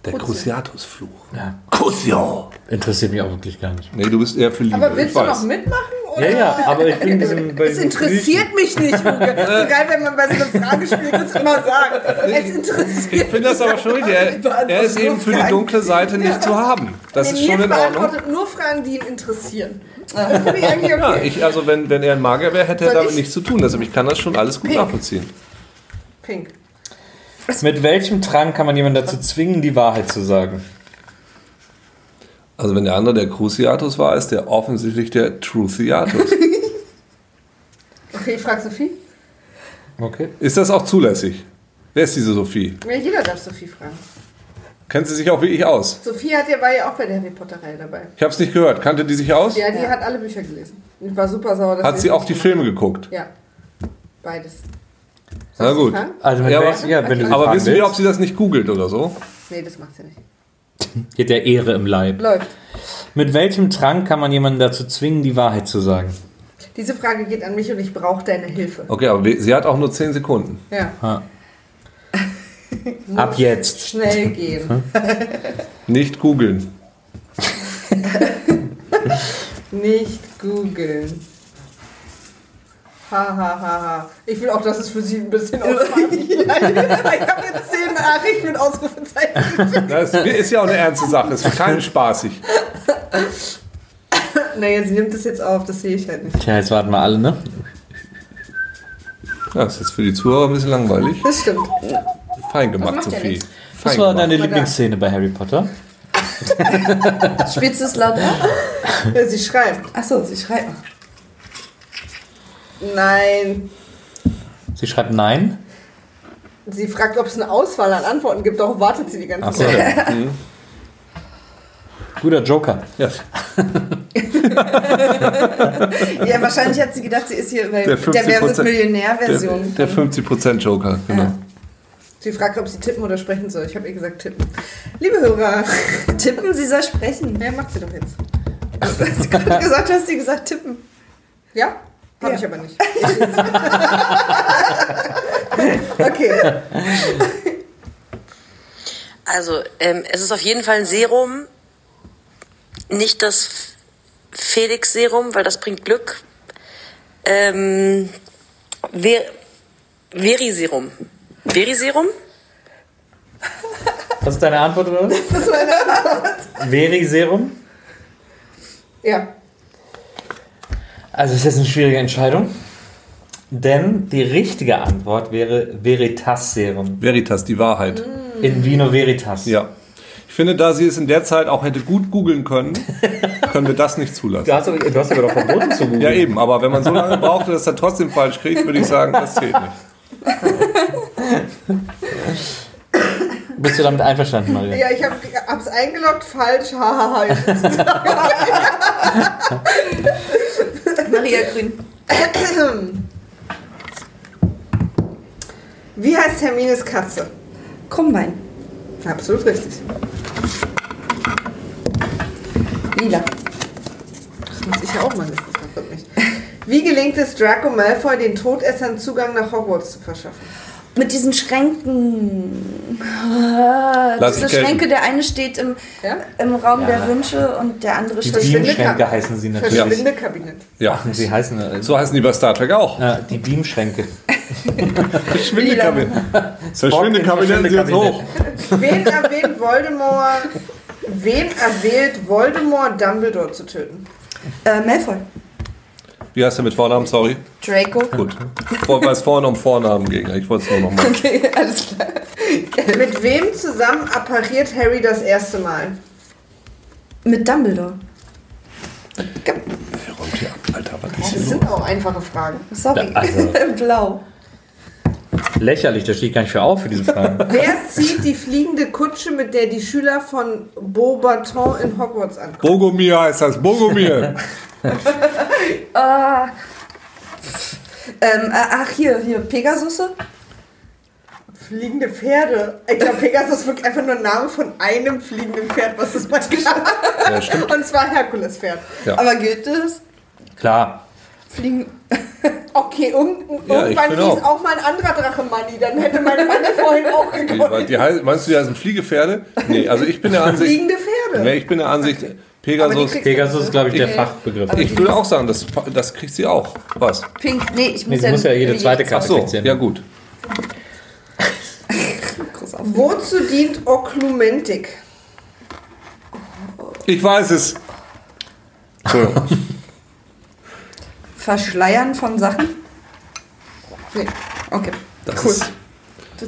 Der Cruciatus-Fluch. Ja. Crucio. Interessiert mich auch wirklich gar nicht. Nee, du bist eher für Liebe. Aber willst ich du weiß. noch mitmachen? Oder? Ja, ja, aber ich bin diesem, Es interessiert mich nicht, Uwe. So geil, wenn man bei so einem Fragespiel das immer sagt. Es Ich interessiert finde das aber schon richtig. Er, er ist eben für die dunkle Seite nicht zu haben. Das ist mich. schon in Ordnung. beantwortet nur Fragen, die ihn interessieren. Das finde ich eigentlich Ja, okay. ich, also wenn, wenn er ein Magier wäre, hätte er damit ich? nichts zu tun. Deshalb ich kann das schon alles gut Pink. nachvollziehen. Pink. Mit welchem Trank kann man jemanden dazu zwingen, die Wahrheit zu sagen? Also wenn der andere der Cruciatus war, ist der offensichtlich der Truthiatus. Okay, ich frage Sophie. Okay. ist das auch zulässig? Wer ist diese Sophie? Ja, jeder darf Sophie fragen. Kennt sie sich auch wirklich aus? Sophie hat ja, war ja auch bei der Harry Potter-Reihe dabei. Ich habe es nicht gehört. Kannte die sich aus? Ja, die hat alle Bücher gelesen. Ich war super sauer. dass Hat sie auch die gemacht Filme geguckt? haben. Ja. Beides. Na Soll ich gut. Also Ja, aber- ja, wenn du sie Aber wissen wir, ob sie das nicht googelt oder so? Nee, das macht sie nicht. geht der Ehre im Leib. Läuft. Mit welchem Trank kann man jemanden dazu zwingen, die Wahrheit zu sagen? Diese Frage geht an mich und ich brauche deine Hilfe. Okay, aber sie hat auch nur 10 Sekunden. Ja. Ha. Ab jetzt. Schnell gehen. Nicht googeln. Nicht googeln. Ha, ha, ha, ha. Ich will auch, dass es für sie ein bisschen ausmacht. ich habe jetzt zehn Nachrichten mit Ausrufezeichen. Das ist ja auch eine ernste Sache. Das ist kein spaßig. naja, sie nimmt das jetzt auf, das sehe ich halt nicht. Tja, jetzt warten wir alle, ne? Ja, das ist jetzt für die Zuhörer ein bisschen langweilig. Das stimmt. Fein gemacht, Sophie. nichts. Was Fein war gemacht. deine Lieblingsszene bei Harry Potter? Spielst du es laut ab? Ja, sie schreibt. Achso, sie schreibt. Nein. Sie schreibt Nein. Sie fragt, ob es eine Auswahl an Antworten gibt. Darauf wartet sie die ganze Achso. Zeit. Guter Joker. Ja, Ja, wahrscheinlich hat sie gedacht, sie ist hier bei Der der, 50% Wer wird der, Millionär-Version. der 50% Joker, genau. Sie fragt, ob sie tippen oder sprechen soll. Ich habe ihr gesagt, tippen. Liebe Hörer, Tippen, sie soll sprechen. wer macht sie doch jetzt? Sie hat gesagt, hast du gesagt, tippen. Ja? Habe Ja. ich aber nicht. okay. Also, ähm, es ist auf jeden Fall ein Serum. Nicht das Felix-Serum, weil das bringt Glück. Ähm, Ver Veriserum. Veriserum? Was ist deine Antwort, oder? was? Das ist meine Antwort. Veriserum? Ja. Also, es ist jetzt eine schwierige Entscheidung. Denn die richtige Antwort wäre Veritas-Serum. Veritas, die Wahrheit. In Vino Veritas. Ja. Ich finde, da sie es in der Zeit auch hätte gut googeln können, können wir das nicht zulassen. Du hast, aber- du hast aber doch verboten zu googeln. Ja, eben, aber wenn man so lange braucht, dass er trotzdem falsch kriegt, würde ich sagen, das zählt nicht. Bist du damit einverstanden, Maria? Ja, ich habe es eingeloggt, falsch, hahaha. Maria Grün. Wie heißt Hermines Katze? Krummbein. Absolut richtig. Lila. Das muss ich ja auch mal wissen. Wie gelingt es Draco Malfoy, den Todessern Zugang nach Hogwarts zu verschaffen? Mit diesen Schränken. Lass Diese. Schränke, der eine steht im, Ja? im Raum Ja. der Wünsche und der andere Die steht. Beamschränke heißen sie natürlich. Verschwindekabinett. Ja. Sie heißen äh, So heißen die bei Star Trek auch. äh, die Beamschränke. Verschwindekabinett. Verschwindekabinett ist jetzt hoch. Wen erwähnt Voldemort? Wen erwählt Voldemort, Dumbledore zu töten? Äh, Malfoy. Wie heißt der mit Vornamen? Sorry. Draco. Gut. Weil es vorhin um Vornamen ging. Ich wollte es nur nochmal. Okay, alles klar. Mit wem zusammen appariert Harry das erste Mal? Mit Dumbledore. Wer räumt hier ab, Alter? Was ist Das hier los? sind auch einfache Fragen. Sorry. Ja, also- Blau. Lächerlich, da stehe ich gar nicht für auf für diese Fragen. Wer zieht die fliegende Kutsche, mit der die Schüler von Beaubaton in Hogwarts ankommen? Bogomir heißt das. Bogomir. Ah. Ähm, äh, ach, hier, hier, Pegasusse. Fliegende Pferde. Ich glaube, Pegasus ist wirklich einfach nur ein Name von einem fliegenden Pferd, was es mal gab. Ja, stimmt. Und zwar Herkules-Pferd. Ja. Aber gilt das? Klar. Fliegen. Okay, und, Ja, irgendwann hieß auch. auch mal ein anderer Drache Money. Dann hätte meine Manni vorhin auch Die, gekommen. die, heißen- meinst du, die heißen Fliegepferde? Nee, also ich bin der Ansicht. Fliegende Pferde. Nee, ich bin der Ansicht, die Pegasus. Pegasus ist, glaube ich, der Ich- Fachbegriff. Ich würde auch sagen, das, das kriegt sie auch. Was? Pink. Nee, ich muss Nee, sie muss ja jede zweite Ach Karte so, kriegt sie ja gut. Wozu dient Oklumentik? Ich weiß es. Verschleiern von Sachen? Nee. Okay. Das Cool.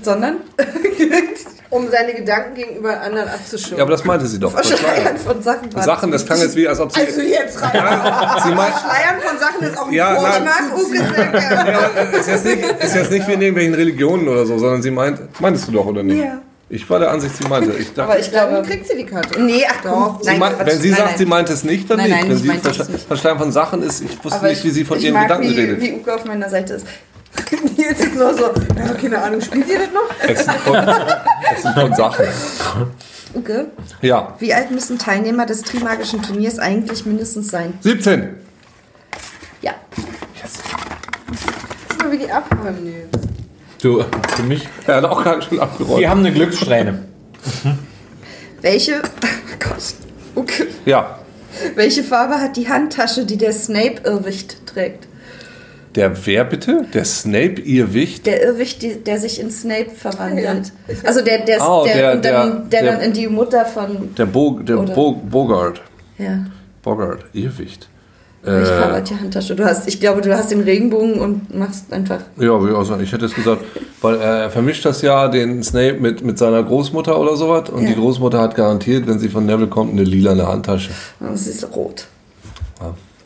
Sondern? Um seine Gedanken gegenüber anderen abzuschirmen. ja, aber das meinte sie doch. Verschleiern von Sachen. Sachen, das klang jetzt wie, als ob sie. also jetzt rein. sie meint, Schleiern von Sachen ist auch ein Ja, nein. Vorschlag. Gerne. ja, ist, jetzt nicht, ist jetzt nicht wie in irgendwelchen Religionen oder so, sondern sie meint, meintest du doch oder nicht? Ja. Ich war der Ansicht, sie meinte. Ich dachte, Aber ich Dann glaube. kriegt sie die Karte. Nee, ach komm. sie meint, Quatsch. wenn sie Nein, sagt, nein. sie meint es nicht, dann Nein, nicht. nein, wenn ich sie nicht. Verschleiern von Sachen ist, ich wusste Aber nicht, wie sie von ihren Gedanken wie, redet. wie Uke auf meiner Seite ist. Nils ist nur so, ja, keine Ahnung, spielt ihr das noch? Essen von, Essen von Sachen. Uke, Ja. wie alt müssen Teilnehmer des Trimagischen Turniers eigentlich mindestens sein? 17. Ja. Guck mal, wie die abräumen, Nils. Du, für mich. Er hat auch gerade schon abgeräumt. Die haben eine Glückssträhne. Welche. Gott. Uke. Ja. Welche Farbe hat die Handtasche, die der Snape Irrwicht trägt? Der wer bitte? Der Snape Irrwicht? Der Irrwicht, die, der sich in Snape verwandelt. Also der, der, Oh, der, der- und dann, der, der- dann in die Mutter von. Der, Bo, der Bo, Bogart. Ja. Bogart, Irrwicht. Farbe Äh, die Handtasche? Du hast, ich glaube, du hast den Regenbogen und machst einfach. ja, wie auch sagen. Ich hätte es gesagt, weil er vermischt das ja den Snape mit, mit seiner Großmutter oder sowas und Ja. die Großmutter hat garantiert, wenn sie von Neville kommt, eine lilane Handtasche. Oh, sie ist rot.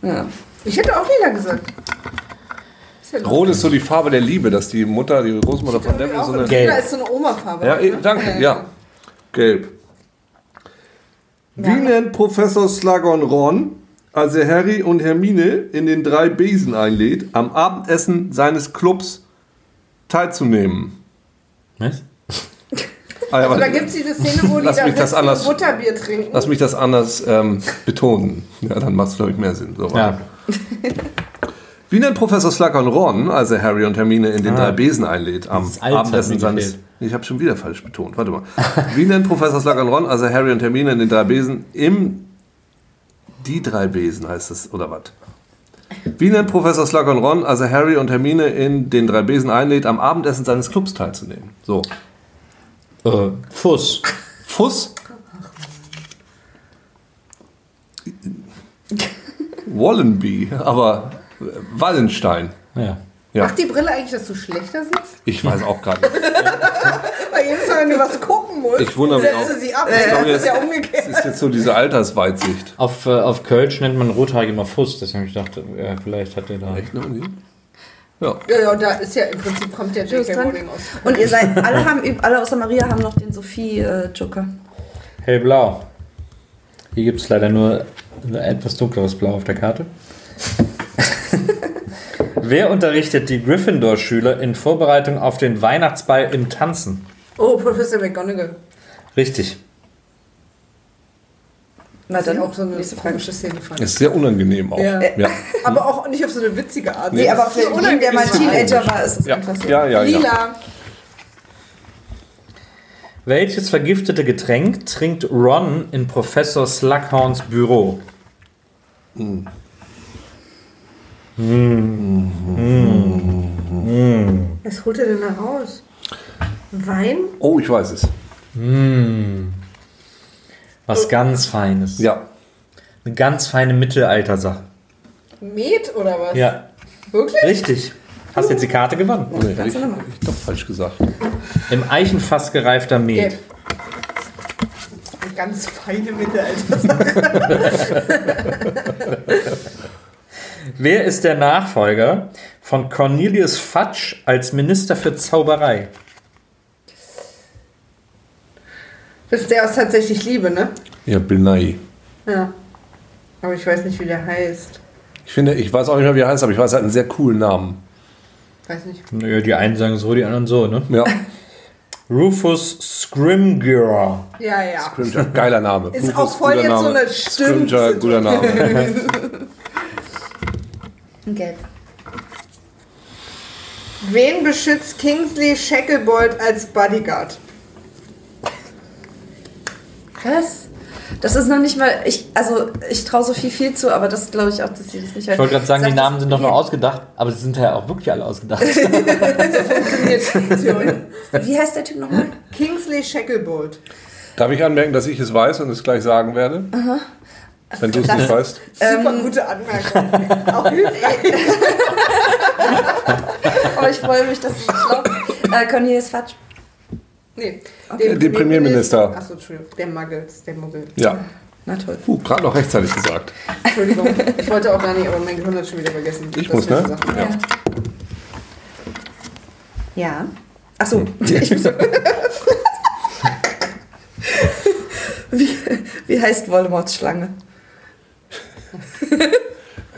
Ja. Ja. Ich hätte auch lila gesagt. Ja Rot ist so die Farbe der Liebe, dass die Mutter, die Großmutter von auch, so eine... Gelb. Lila ist so eine Oma-Farbe. Ja, ne? danke, ja. Gelb. Wie Ja. nennt Professor Slughorn Ron, als er Harry und Hermine in den drei Besen einlädt, am Abendessen seines Clubs teilzunehmen? Was? Ah, ja, Also da gibt es diese Szene, wo die da das anders- Butterbier trinken. lass mich das anders ähm, betonen. Ja, dann macht es, glaube ich, mehr Sinn. So, Ja. Wie nennt Professor Slughorn Ron, als er Harry und Hermine in den drei Besen einlädt, am Abendessen seines... Ich habe schon wieder falsch betont. Warte mal. Wie nennt Professor Slughorn Ron, als er Harry und Hermine in den drei Besen im... Die drei Besen heißt es, oder was? Wie nennt Professor Slughorn Ron, als er Harry und Hermine in den drei Besen einlädt, am Abendessen seines Clubs teilzunehmen? So. Äh, Fuß. Fuss? Wallenby, aber Wallenstein. Ja. Ja, Macht die Brille eigentlich, dass du schlechter siehst? ich weiß auch gerade nicht. Weil jedes Mal, wenn du was gucken musst, Ich wundere mich setzt du sie ab. Ich glaube, das ist ja jetzt- umgekehrt. Das ist jetzt so diese Altersweitsicht. Auf, äh, auf Kölsch nennt man Rothaarige immer Fuß, deswegen ich gedacht, ja, vielleicht hat der da. Echt, ne? Nee? Ja. Ja, ja, da ist ja im Prinzip kommt der J.K. dran. Rowling aus. Und ihr seid, alle haben, alle außer Maria haben noch den Sophie-Joker. Hellblau. Hier gibt es leider nur etwas dunkleres Blau auf der Karte. Wer unterrichtet die Gryffindor-Schüler in Vorbereitung auf den Weihnachtsball im Tanzen? Oh, Professor McGonagall. Richtig. Na Das ist dann auch so eine komische Szene fand. Ist sehr unangenehm auch. Ja. Ja, Aber auch nicht auf so eine witzige Art. Nee, aber Das für jeden, der mal. Teenager war, ist es ja, einfach so. ja, ja. ja. Lila. Welches vergiftete Getränk trinkt Ron in Professor Slughorns Büro? Was holt er denn da raus? Wein? Oh, ich weiß es. Was ganz Feines. Ja. Eine ganz feine Mittelaltersache. Met oder was? Ja, Wirklich? richtig. Hast jetzt die Karte gewonnen. Nee, ich, ich doch falsch gesagt. Im Eichenfass gereifter Met. Gelb. Eine ganz feine Mittelalter. Wer ist der Nachfolger von Cornelius Fudge als Minister für Zauberei? Das ist der aus tatsächlich Liebe, ne? Ja, Bill Nye. Ja. Aber ich weiß nicht, wie der heißt. Ich finde, ich weiß auch nicht mehr, wie er heißt, aber ich weiß, er hat einen sehr coolen Namen. Weiß nicht. Naja, die einen sagen so, die anderen so, ne? Ja. Rufus Scrimgeour. Ja, ja. Scrimger, geiler Name. Ist auch voll jetzt so Name. eine Stimm- Scrimger, guter Name. Gelb. Wen beschützt Kingsley Shacklebolt als Bodyguard? Was? Das ist noch nicht mal. Ich, also, ich traue Sophie viel zu, aber das glaube ich auch, dass sie das nicht Ich wollte gerade sagen, die Sag Namen das- sind doch nur ausgedacht, aber sie sind ja auch wirklich alle ausgedacht. Funktioniert Fiktion. Wie heißt der Typ nochmal? Kingsley Shacklebolt. Darf ich anmerken, dass ich es weiß und es gleich sagen werde? Wenn du es nicht weißt. Super gute Anmerkung. Auch hilfreich. Oh, ich freue mich, dass du schlau bist. Äh, Cornelius Fatsch. Nee. Den Premierminister. Achso, Entschuldigung. Der Muggles. Der Muggel. Ja. Na toll. Uh, gerade noch rechtzeitig gesagt. Entschuldigung. Ich wollte auch gar nicht, aber mein Gehirn hat schon wieder vergessen. Ich muss, wir ne? gesagt haben. Ja. Ja. Achso. Ich wie, wie heißt Voldemorts Schlange?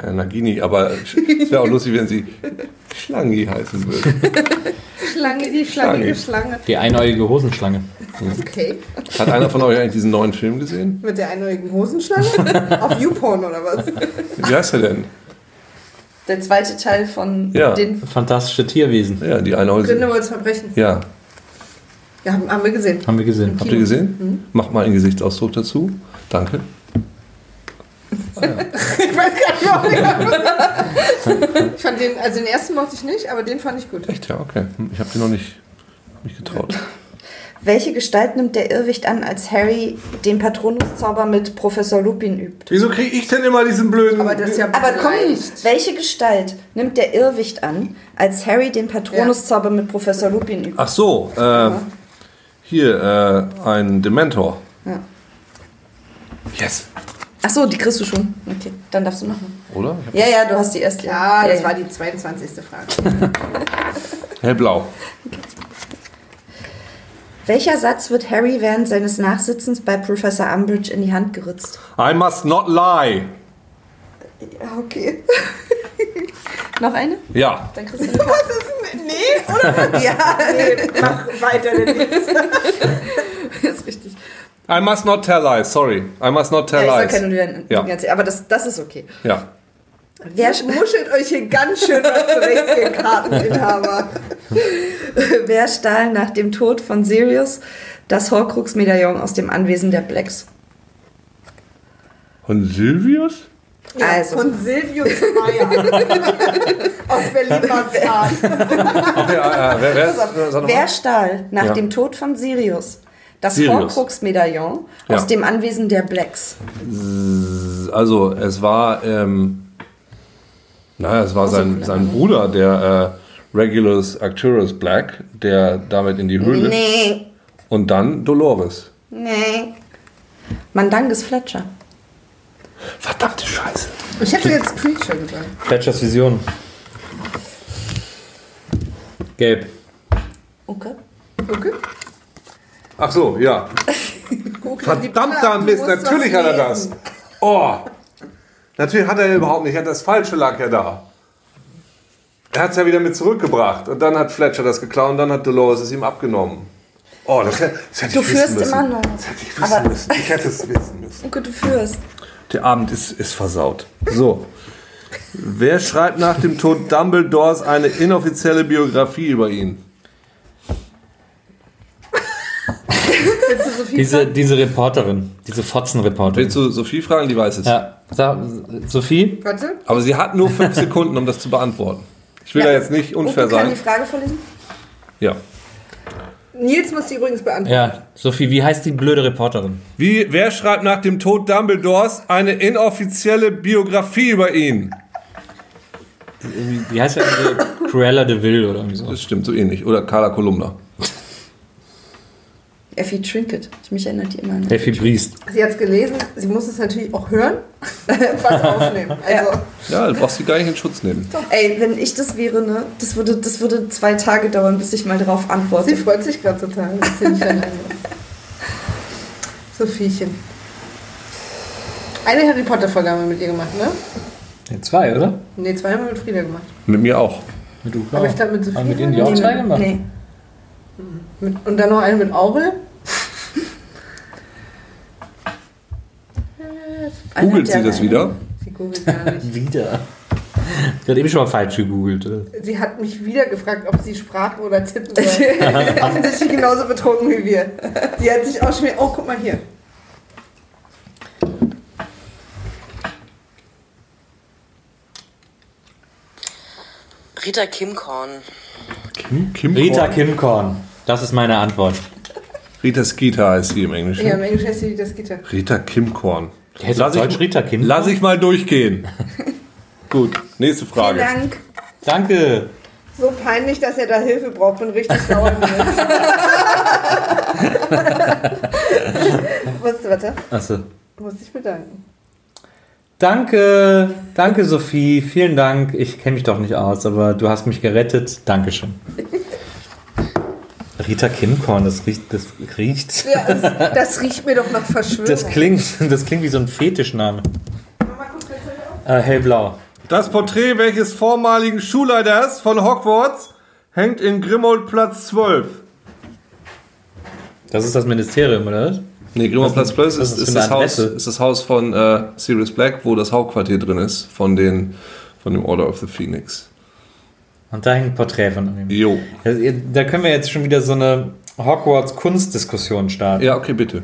Äh, Nagini, aber es wäre auch lustig, wenn sie Schlangi heißen würde. Schlange, die schlangige Schlange. Die einäugige Hosenschlange. Okay. Hat einer von euch eigentlich diesen neuen Film gesehen? Mit der einäugigen Hosenschlange? Auf YouPorn oder was? Wie heißt er denn? Der zweite Teil von Ja. den. Fantastische Tierwesen. Ja, die Einhäuser. Grindelwalds Verbrechen. Ja, Ja, haben, haben wir gesehen. Haben wir gesehen. habt ihr gesehen? Macht mal einen Gesichtsausdruck dazu. Danke. Ich weiß gar nicht, warum. Ich fand den, also den ersten mochte ich nicht, aber den fand ich gut. Echt, ja, okay. Ich habe die noch nicht mich getraut. Welche Gestalt nimmt der Irrwicht an, als Harry den Patronuszauber mit Professor Lupin übt? Wieso kriege ich denn immer diesen blöden... Aber das ist ja Aber komm, leicht. welche Gestalt nimmt der Irrwicht an, als Harry den Patronuszauber mit Professor Lupin übt? Ach so, äh, hier, äh, ein Dementor. Ja. Yes. Achso, die kriegst du schon. Okay, dann darfst du noch mal. Oder? Ja, ja, du hast die erste. Ja, das ja. war die 22. Frage. Hellblau. Welcher Satz wird Harry während seines Nachsitzens bei Professor Umbridge in die Hand geritzt? I must not lie. Ja, okay. noch eine? Ja. Dann kriegst du Was ist denn? Nee, oder? Ja, Nee, mach weiter den ist richtig. I must not tell lies, sorry. I must not Ja, tell ich sag lies. keine Lügen, Ja. Erzählen, aber das, das ist okay. Ja. Wer, Muschelt euch hier ganz schön was zurecht, ihr Karteninhaber. wer stahl nach dem Tod von Sirius das Horcrux-Medaillon aus dem Anwesen der Blacks? Und Silvius? Ja, Also. Von Silvius Meyer. Aus Berlin-Marzahn. Ja, ja. Wer, wer, sag Wer mal. stahl nach Ja. dem Tod von Sirius das. Horcrux-Medaillon Ja. aus dem Anwesen der Blacks? Also, es war, ähm, naja, es war sein, sein Bruder, der äh, Regulus Arcturus Black, der damit in die Höhle. Nee, Und dann Dolores. nee. Mandanges Fletcher. Verdammte Scheiße. Ich hätte jetzt Creature gesagt. Fletchers Vision. Gelb. Okay. Okay. Ach so, ja. Guck dir die Verdammt Brille an, da du Mist, natürlich hat er das. Oh. Natürlich hat er überhaupt nicht. Das Falsche lag ja da. Er hat es ja wieder mit zurückgebracht. Und dann hat Fletcher das geklaut und dann hat Dolores es ihm abgenommen. Oh, das, hätte- das hätte Du ich wissen führst müssen. immer noch. Das hätte ich wissen Aber- müssen. Ich hätte es wissen müssen. Okay, du führst. Der Abend ist, ist versaut. So. Wer schreibt nach dem Tod Dumbledores eine inoffizielle Biografie über ihn? Willst du so Diese, diese Reporterin, diese Fotzenreporterin. Willst du Sophie fragen? Die weiß es. Ja, Sophie? Warte. Aber sie hat nur fünf Sekunden, um das zu beantworten. Ich will Ja. da jetzt nicht unfair Uke kann sein. die Frage vorlesen? Ja. Nils muss die übrigens beantworten. Ja, Sophie, wie heißt die blöde Reporterin? Wie, wer schreibt nach dem Tod Dumbledores eine inoffizielle Biografie über ihn? Wie heißt der? andere? Cruella de Vil oder irgendwie so. Das stimmt, so ähnlich. Oder Carla Kolumna. Effie Trinket. Ich mich erinnert die immer an. Effi Briest. Sie hat es gelesen, sie muss es natürlich auch hören, was aufnehmen. Also, Ja, du brauchst sie gar nicht in Schutz nehmen. Ey, wenn ich das wäre, ne, das würde, das würde zwei Tage dauern, bis ich mal darauf antworte. sie freut sich gerade total. Alleine. Sophiechen. Eine Harry Potter-Folge haben wir mit ihr gemacht, ne? Ja, zwei, oder? Ne, zwei haben wir mit Frieda gemacht. Mit mir auch. Mit Uwe Aber ich glaub, mit Sophie Haben wir den wir die auch zwei mit- gemacht? Nee. Mit, und dann noch eine mit Aurel. Googelt sie das wieder? Sie googelt gar nicht. Wieder. Ich habe eben schon mal falsch gegoogelt. Sie hat mich wieder gefragt, ob sie Sprache oder tippen soll. Sie ist offensichtlich genauso betrunken wie wir. Die hat sich auch schon wieder. Oh, guck mal hier. Rita Kimkorn. Kim, Kim Rita Korn? Kimkorn. Das ist meine Antwort. Rita Skeeter heißt sie im Englischen. Ja, im Englisch heißt sie das Gitter. Rita Kimkorn. Lass ich- Kimkorn? Lass ich mal durchgehen. Gut, nächste Vielen Frage. Dank. Danke. So peinlich, dass er da Hilfe braucht. Bin richtig sauer. Was, warte. Achso. Muss dich bedanken. Danke, danke Sophie, vielen Dank. Ich kenne mich doch nicht aus, aber du hast mich gerettet. Dankeschön. Rita Kimkorn, das riecht, das riecht. Ja, das, das riecht mir doch nach Verschwörung. Das klingt, das klingt wie so ein Fetischname. Äh, hellblau. Das Porträt welches vormaligen Schulleiters von Hogwarts hängt in Grimmauld Platz 12. Das ist das Ministerium, oder? was? Nee, Grimmauld Platz 12 was ist, ist das Haus, ist das Haus von äh, Sirius Black, wo das Hauptquartier drin ist von, den, von dem Order of the Phoenix. Und da hängt ein Porträt von ihm. Jo. Das- Da können wir jetzt schon wieder so eine Hogwarts-Kunstdiskussion starten. Ja, okay, bitte.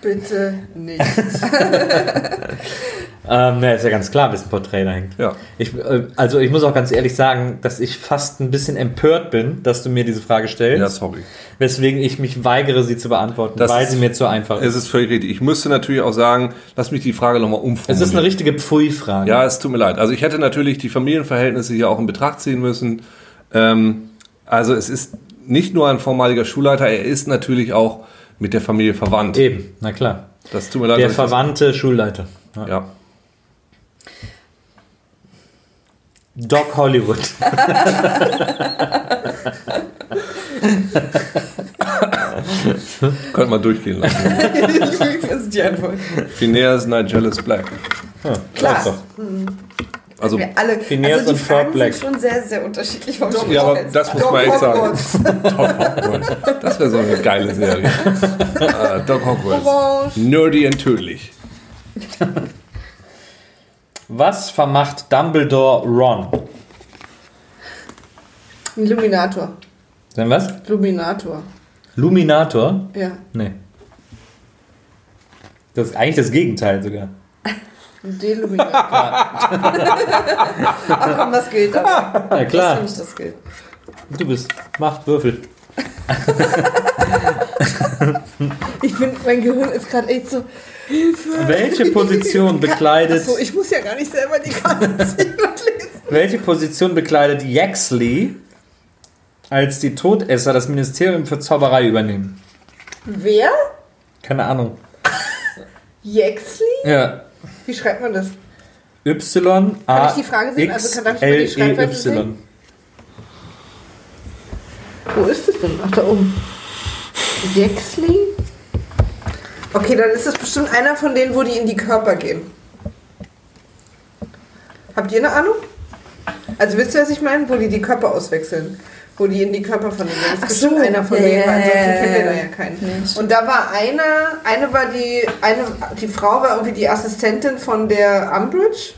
Bitte nicht. Ähm, ja, ist ja ganz klar, wessen Porträt da hängt. Ja. Ich, äh, also ich muss auch ganz ehrlich sagen, dass ich fast ein bisschen empört bin, dass du mir diese Frage stellst. Ja, sorry. Weswegen ich mich weigere, sie zu beantworten, Das weil ist- sie mir zu einfach Es ist. ist völlig richtig. Ich müsste natürlich auch sagen, lass mich die Frage nochmal Es umformulieren. ist eine richtige Pfui-Frage. Ja, es tut mir leid. Also ich hätte natürlich die Familienverhältnisse hier auch in Betracht ziehen müssen. Ähm, also es ist nicht nur ein vormaliger Schulleiter, er ist natürlich auch mit der Familie verwandt. Eben, na klar. Das tut mir leid. Der verwandte Schulleiter. Ja. Ja. Doc Hollywood. Könnte man durchgehen lassen. das ist die Antwort. Phineas Nigelis Black. Klar. Weiß doch. Also, Wir alle. Phineas also die und Fragen Black. sind schon sehr, sehr unterschiedlich vom ja, aber das muss Doc man echt sagen. Doc Hogwarts. Das wäre so eine geile Serie. Ah, Doc Hogwarts. Nerdy und tödlich. Was vermacht Dumbledore Ron? Illuminator. Denn was? Illuminator. Luminator? Ja. Nee. Das ist eigentlich das Gegenteil sogar. Deluminator. Ach komm, das gilt aber. Das klar, ich, das gilt. du bist. Macht Würfel. Ich finde, mein Gehirn ist gerade echt so. Hilfe. Welche Position bekleidet, Achso, ich muss ja gar nicht selber die Karte ziehen und lesen. welche Position bekleidet Yaxley, als die Todesser das Ministerium für Zauberei übernehmen? Wer? Keine Ahnung. Yaxley? Ja. Wie schreibt man das? Y A Kann ich die Frage sehen? Also kann- ich L E Y. Wo ist es denn? Ach, da oben. Yaxley? Okay, dann ist es bestimmt einer von denen, wo die in die Körper gehen. Habt ihr eine Ahnung? Also wisst ihr, was ich meine? Wo die die Körper auswechseln. Wo die in die Körper von denen gehen. Das ist so. bestimmt einer von denen, weil ansonsten ihr ja, da ja. keinen. Nee, Und da war eine, eine war die, eine, die Frau war irgendwie die Assistentin von der Umbridge.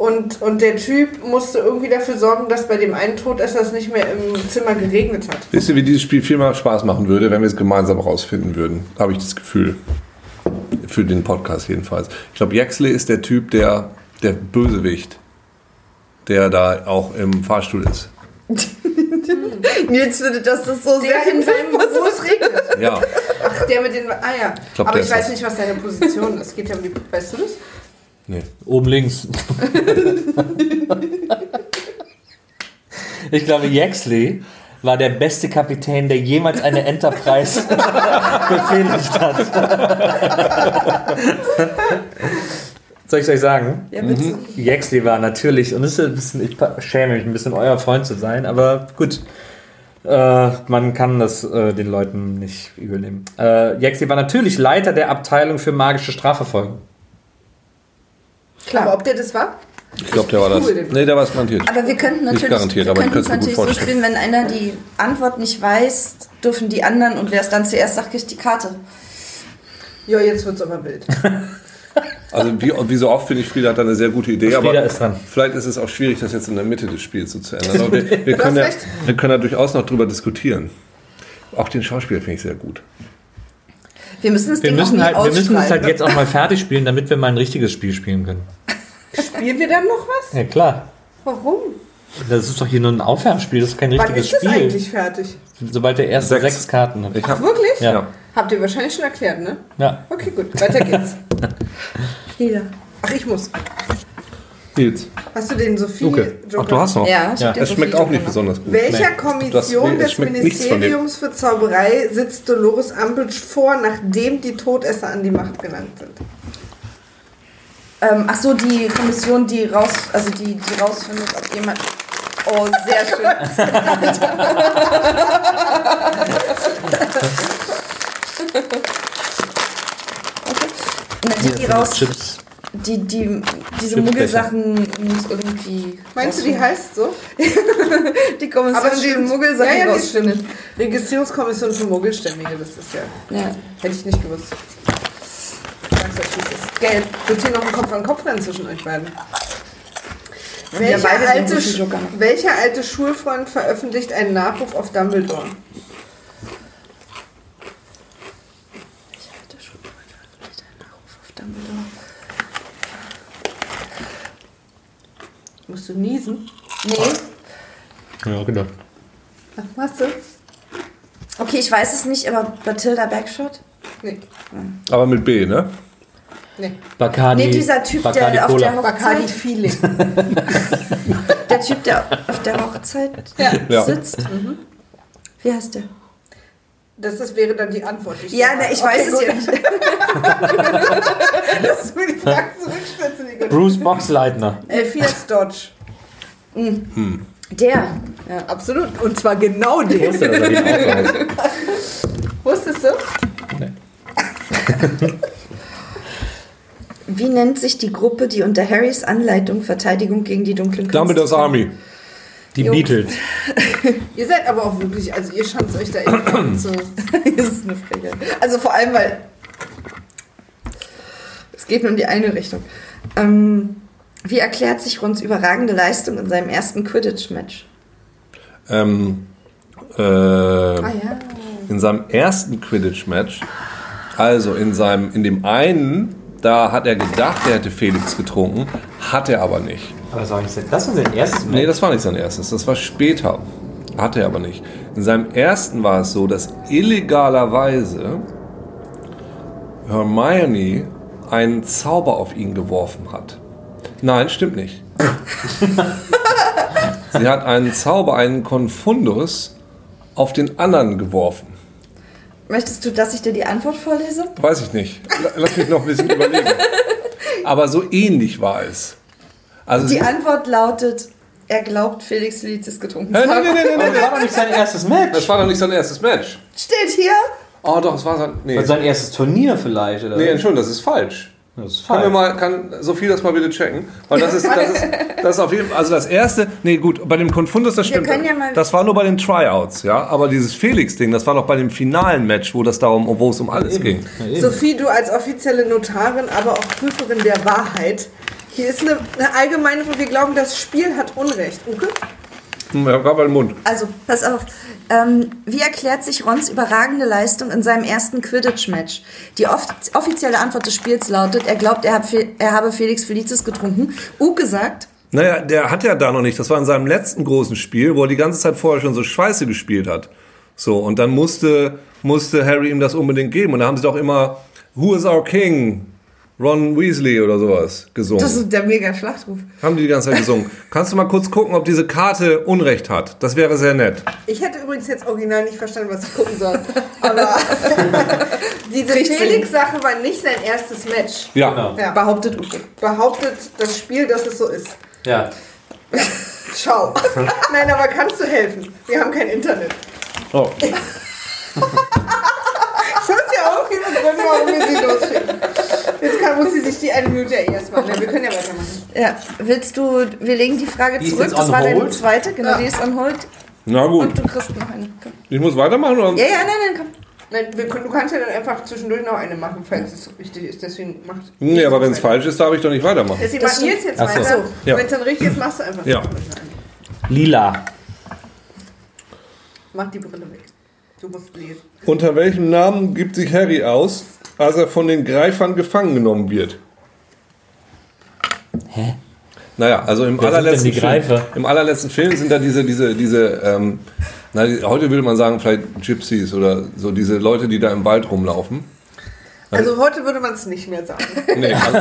Und, und der Typ musste irgendwie dafür sorgen, dass bei dem einen Todesser es nicht mehr im Zimmer geregnet hat. Wisst ihr, wie dieses Spiel viel mehr Spaß machen würde, wenn wir es gemeinsam rausfinden würden? Habe ich das Gefühl. Für den Podcast jedenfalls. Ich glaube, Yaxley ist der Typ, der, der Bösewicht, der da auch im Fahrstuhl ist. Nils findet, dass das so sehr Der in viel seinem es regnet. Ja, Ach, der mit den. Ah ja. glaub, Aber ich weiß das. nicht, was seine Position ist. Geht ja um die. Weißt du das? Nee. Oben links. ich glaube, Yaxley war der beste Kapitän, der jemals eine Enterprise befehligt hat. Soll ich es euch sagen? Ja, bitte. Mhm. Yaxley war natürlich, und es ist ein bisschen, ich schäme mich ein bisschen, euer Freund zu sein, aber gut. Äh, man kann das äh, den Leuten nicht übel nehmen. Äh, Yaxley war natürlich Leiter der Abteilung für magische Strafverfolgung. Klar. Aber ob der das war? Ich glaube, der war das. Cool, Nee, der war es garantiert. Aber wir könnten natürlich, garantiert, wir aber könnten es es natürlich so spielen, wenn einer die Antwort nicht weiß, dürfen die anderen und wer es dann zuerst sagt, kriegt die Karte. Ja, jetzt wird's aber wild. Also wie, wie so oft finde ich, Frieda hat da eine sehr gute Idee. Frieda aber ist dran. Vielleicht ist es auch schwierig, das jetzt in der Mitte des Spiels so zu ändern. Aber wir, wir, können ja, recht. wir können da durchaus noch drüber diskutieren. Auch den Schauspieler finde ich sehr gut. Wir müssen das Wir Ding müssen, auch halt, wir müssen es halt jetzt auch mal fertig spielen, damit wir mal ein richtiges Spiel spielen können. Spielen wir dann noch was? Ja, klar. Warum? Das ist doch hier nur ein Aufwärmspiel, das ist kein Wann richtiges ist das Spiel. eigentlich fertig? Sobald der erste Sechs. sechs, Karten hat. Ich hab, Wirklich? Ja. ja. Habt ihr wahrscheinlich schon erklärt, ne? Ja. Okay, gut. Weiter geht's. Lieder. Ach, ich muss. Nils. Hast du den Sophie Okay. Ach, du hast noch. Ja, Ja. Es so schmeckt viel auch nicht gemacht. besonders gut. Welcher Das- Kommission es des. Ministeriums für Zauberei sitzt Dolores Umbridge vor, nachdem die Todesser an die Macht gelangt sind? Ähm, ach so, die Kommission, die raus, also die, die rausfindet, ob jemand. Oh, sehr schön. okay. Die, die raus, Chips. Die, die, diese. Muggelsachen nicht irgendwie. Meinst du, die heißt so? Die Kommission, Aber die stimmt. Muggelsachen Ja, ja, die rausfindet. Registrierungskommission für Muggelstämmige, das ist ja. Ja. Hätte ich nicht gewusst. Gelb. Wird hier noch ein Kopf an Kopf rennen zwischen euch beiden? Welcher, beide den alte, guten Joker noch. welcher alte Schulfreund veröffentlicht einen Nachruf auf Dumbledore? Musst du niesen? Nee. Ja, gedacht. Ach, machst du? Okay, ich weiß es nicht, aber Bathilda Backshot? Nee. Aber mit B, ne? Nee. Bacardi. Nee, dieser Typ, Bacardi der auf Cola. der Bacardi Hochzeit. Feeling. Der Typ, der auf der Hochzeit Ja. sitzt. Wie heißt der? Das, das wäre dann die Antwort. die Ja, ne, ich weiß es gut. ja nicht. Dass du mir die Frage zurückstellst. Bruce Boxleitner. Elphias Dodge. Der. Ja. Absolut. Und zwar genau den. wusste, dass er. Wusstest du? Wie nennt sich die Gruppe, die unter Harrys Anleitung Verteidigung gegen die dunklen Künste? Dumbledore's Army. Die Jo. Beatles. Ihr seid aber auch wirklich, also ihr schanzt euch da an. So. das ist eine Frechheit. Also vor allem, weil es geht nur in die eine Richtung. Ähm, wie erklärt sich Rons überragende Leistung in seinem ersten Quidditch-Match? Ähm, äh, Ah ja. in seinem ersten Quidditch-Match, also in seinem, in dem einen, da hat er gedacht, er hätte Felix getrunken, hat er aber nicht. Aber das war nicht sein, das war sein erstes Nee, das war nicht sein erstes, das war später. Hat er aber nicht. In seinem ersten war es so, dass illegalerweise Hermione einen Zauber auf ihn geworfen hat. Nein, stimmt nicht. Sie hat einen Zauber, einen Confundus, auf den anderen geworfen. Möchtest du, dass ich dir die Antwort vorlese? Weiß ich nicht. La- Lass mich noch ein bisschen überlegen. Aber so ähnlich war es. Also Die Antwort lautet, er glaubt, Felix getrunken Hä, zu nee, haben. nee, nee, nee, Aber das war doch nicht sein erstes Match. Das war doch nicht sein erstes Match. Steht hier. Oh doch, es war sein. Nee, Und sein erstes Turnier vielleicht, oder? nee Entschuldigung, das ist falsch. das ist Können wir falsch. mal, kann Sophie das mal bitte checken? Weil das ist, das ist, das ist auf jeden Fall, also das erste, nee gut, bei dem Confundus, das Wir stimmt. können ja mal- das war nur bei den Tryouts, ja. Aber dieses Felix-Ding, das war doch bei dem finalen Match, wo das darum, wo es um alles ging. Ja. Sophie, du als offizielle Notarin, aber auch Prüferin der Wahrheit. Hier ist eine, eine allgemeine, wo wir glauben, das Spiel hat Unrecht. Uke? Hab gerade den Mund. Also, pass auf. Ähm, wie erklärt sich Rons überragende Leistung in seinem ersten Quidditch-Match? Die off offizielle Antwort des Spiels lautet, er glaubt, er, hab er habe Felix Felicis getrunken. Uke sagt, Naja, der hat ja da noch nicht. Das war in seinem letzten großen Spiel, wo er die ganze Zeit vorher schon so Scheiße gespielt hat. So, und dann musste, musste Harry ihm das unbedingt geben. Und da haben sie doch immer Who is our King? Ron Weasley oder sowas gesungen. das ist der mega Schlachtruf. haben die die ganze Zeit gesungen. Kannst du mal kurz gucken, ob diese Karte Unrecht hat? Das wäre sehr nett. Ich hätte übrigens jetzt original nicht verstanden, was ich gucken soll. Aber diese Felix-Sache war nicht sein erstes Match. Ja. Genau. Ja. Behauptet Uke. Behauptet das Spiel, dass es so ist. Ja. Schau. Nein, aber kannst du helfen? Wir haben kein Internet. Oh. Das ist ja auch jemand drin, warum wir sie losschicken. Jetzt Fall muss sie sich die eine Minute ja erst machen. Wir können ja weitermachen. Ja, willst du, wir legen die Frage Die ist zurück, jetzt das on war deine hold? zweite, genau, Ja. die ist on hold. Na gut. Und du kriegst noch eine. Komm. Ich muss weitermachen oder? Ja, ja, nein, nein, komm. Nein, wir können, du kannst ja dann einfach zwischendurch noch eine machen, falls es richtig ist. Deswegen macht. Nee, aber wenn es falsch ist, darf ich doch nicht weitermachen. Deswegen Das macht Nils jetzt Ach so. weiter. Ja. Wenn es dann richtig ist, machst du einfach. Ja. Lila. Mach die Brille weg. Du musst lesen. Unter welchem Namen gibt sich Harry aus, als er von den Greifern gefangen genommen wird? Hä? Naja, also im Wer allerletzten die Film, im allerletzten Film sind da diese, diese, diese, ähm, na, die, heute würde man sagen vielleicht Gypsies oder so diese Leute, die da im Wald rumlaufen. Also heute würde man es nicht mehr sagen. Nee, also,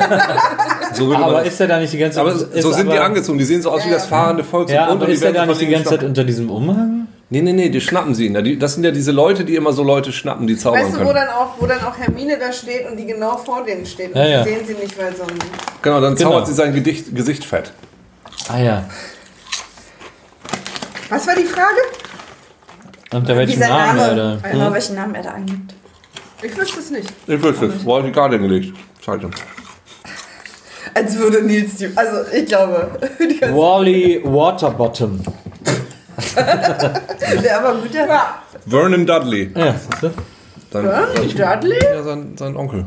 so Aber ist er da nicht die ganze Zeit... aber so sind die aber- angezogen, die sehen so aus wie das fahrende Volk. Ja, und aber die ist er da nicht die ganze Zeit unter diesem Umhang? Nee, nee, nee, die schnappen sie ihn. Das sind ja diese Leute, die immer so Leute schnappen, die zaubern Weißt du, wo können. dann, auch, wo dann auch Hermine da steht und die genau vor denen steht. Und Ja, ja. die sehen sie nicht, weil so ein. Genau, dann Genau. zaubert sie sein Gedicht, Gesicht fett. Ah ja. Was war die Frage? Unter Dieser Namen Name, er da... genau, welchen Namen er da angibt. Ich wüsste es nicht. Ich wüsste es. Wo hat die Karte gelegt? Zeige. Als würde Nils die. Also, ich glaube. Wally Waterbottom. Der war guter. Vernon Dudley. Ja, du? Sein, Dudley? ja, sein, sein Onkel.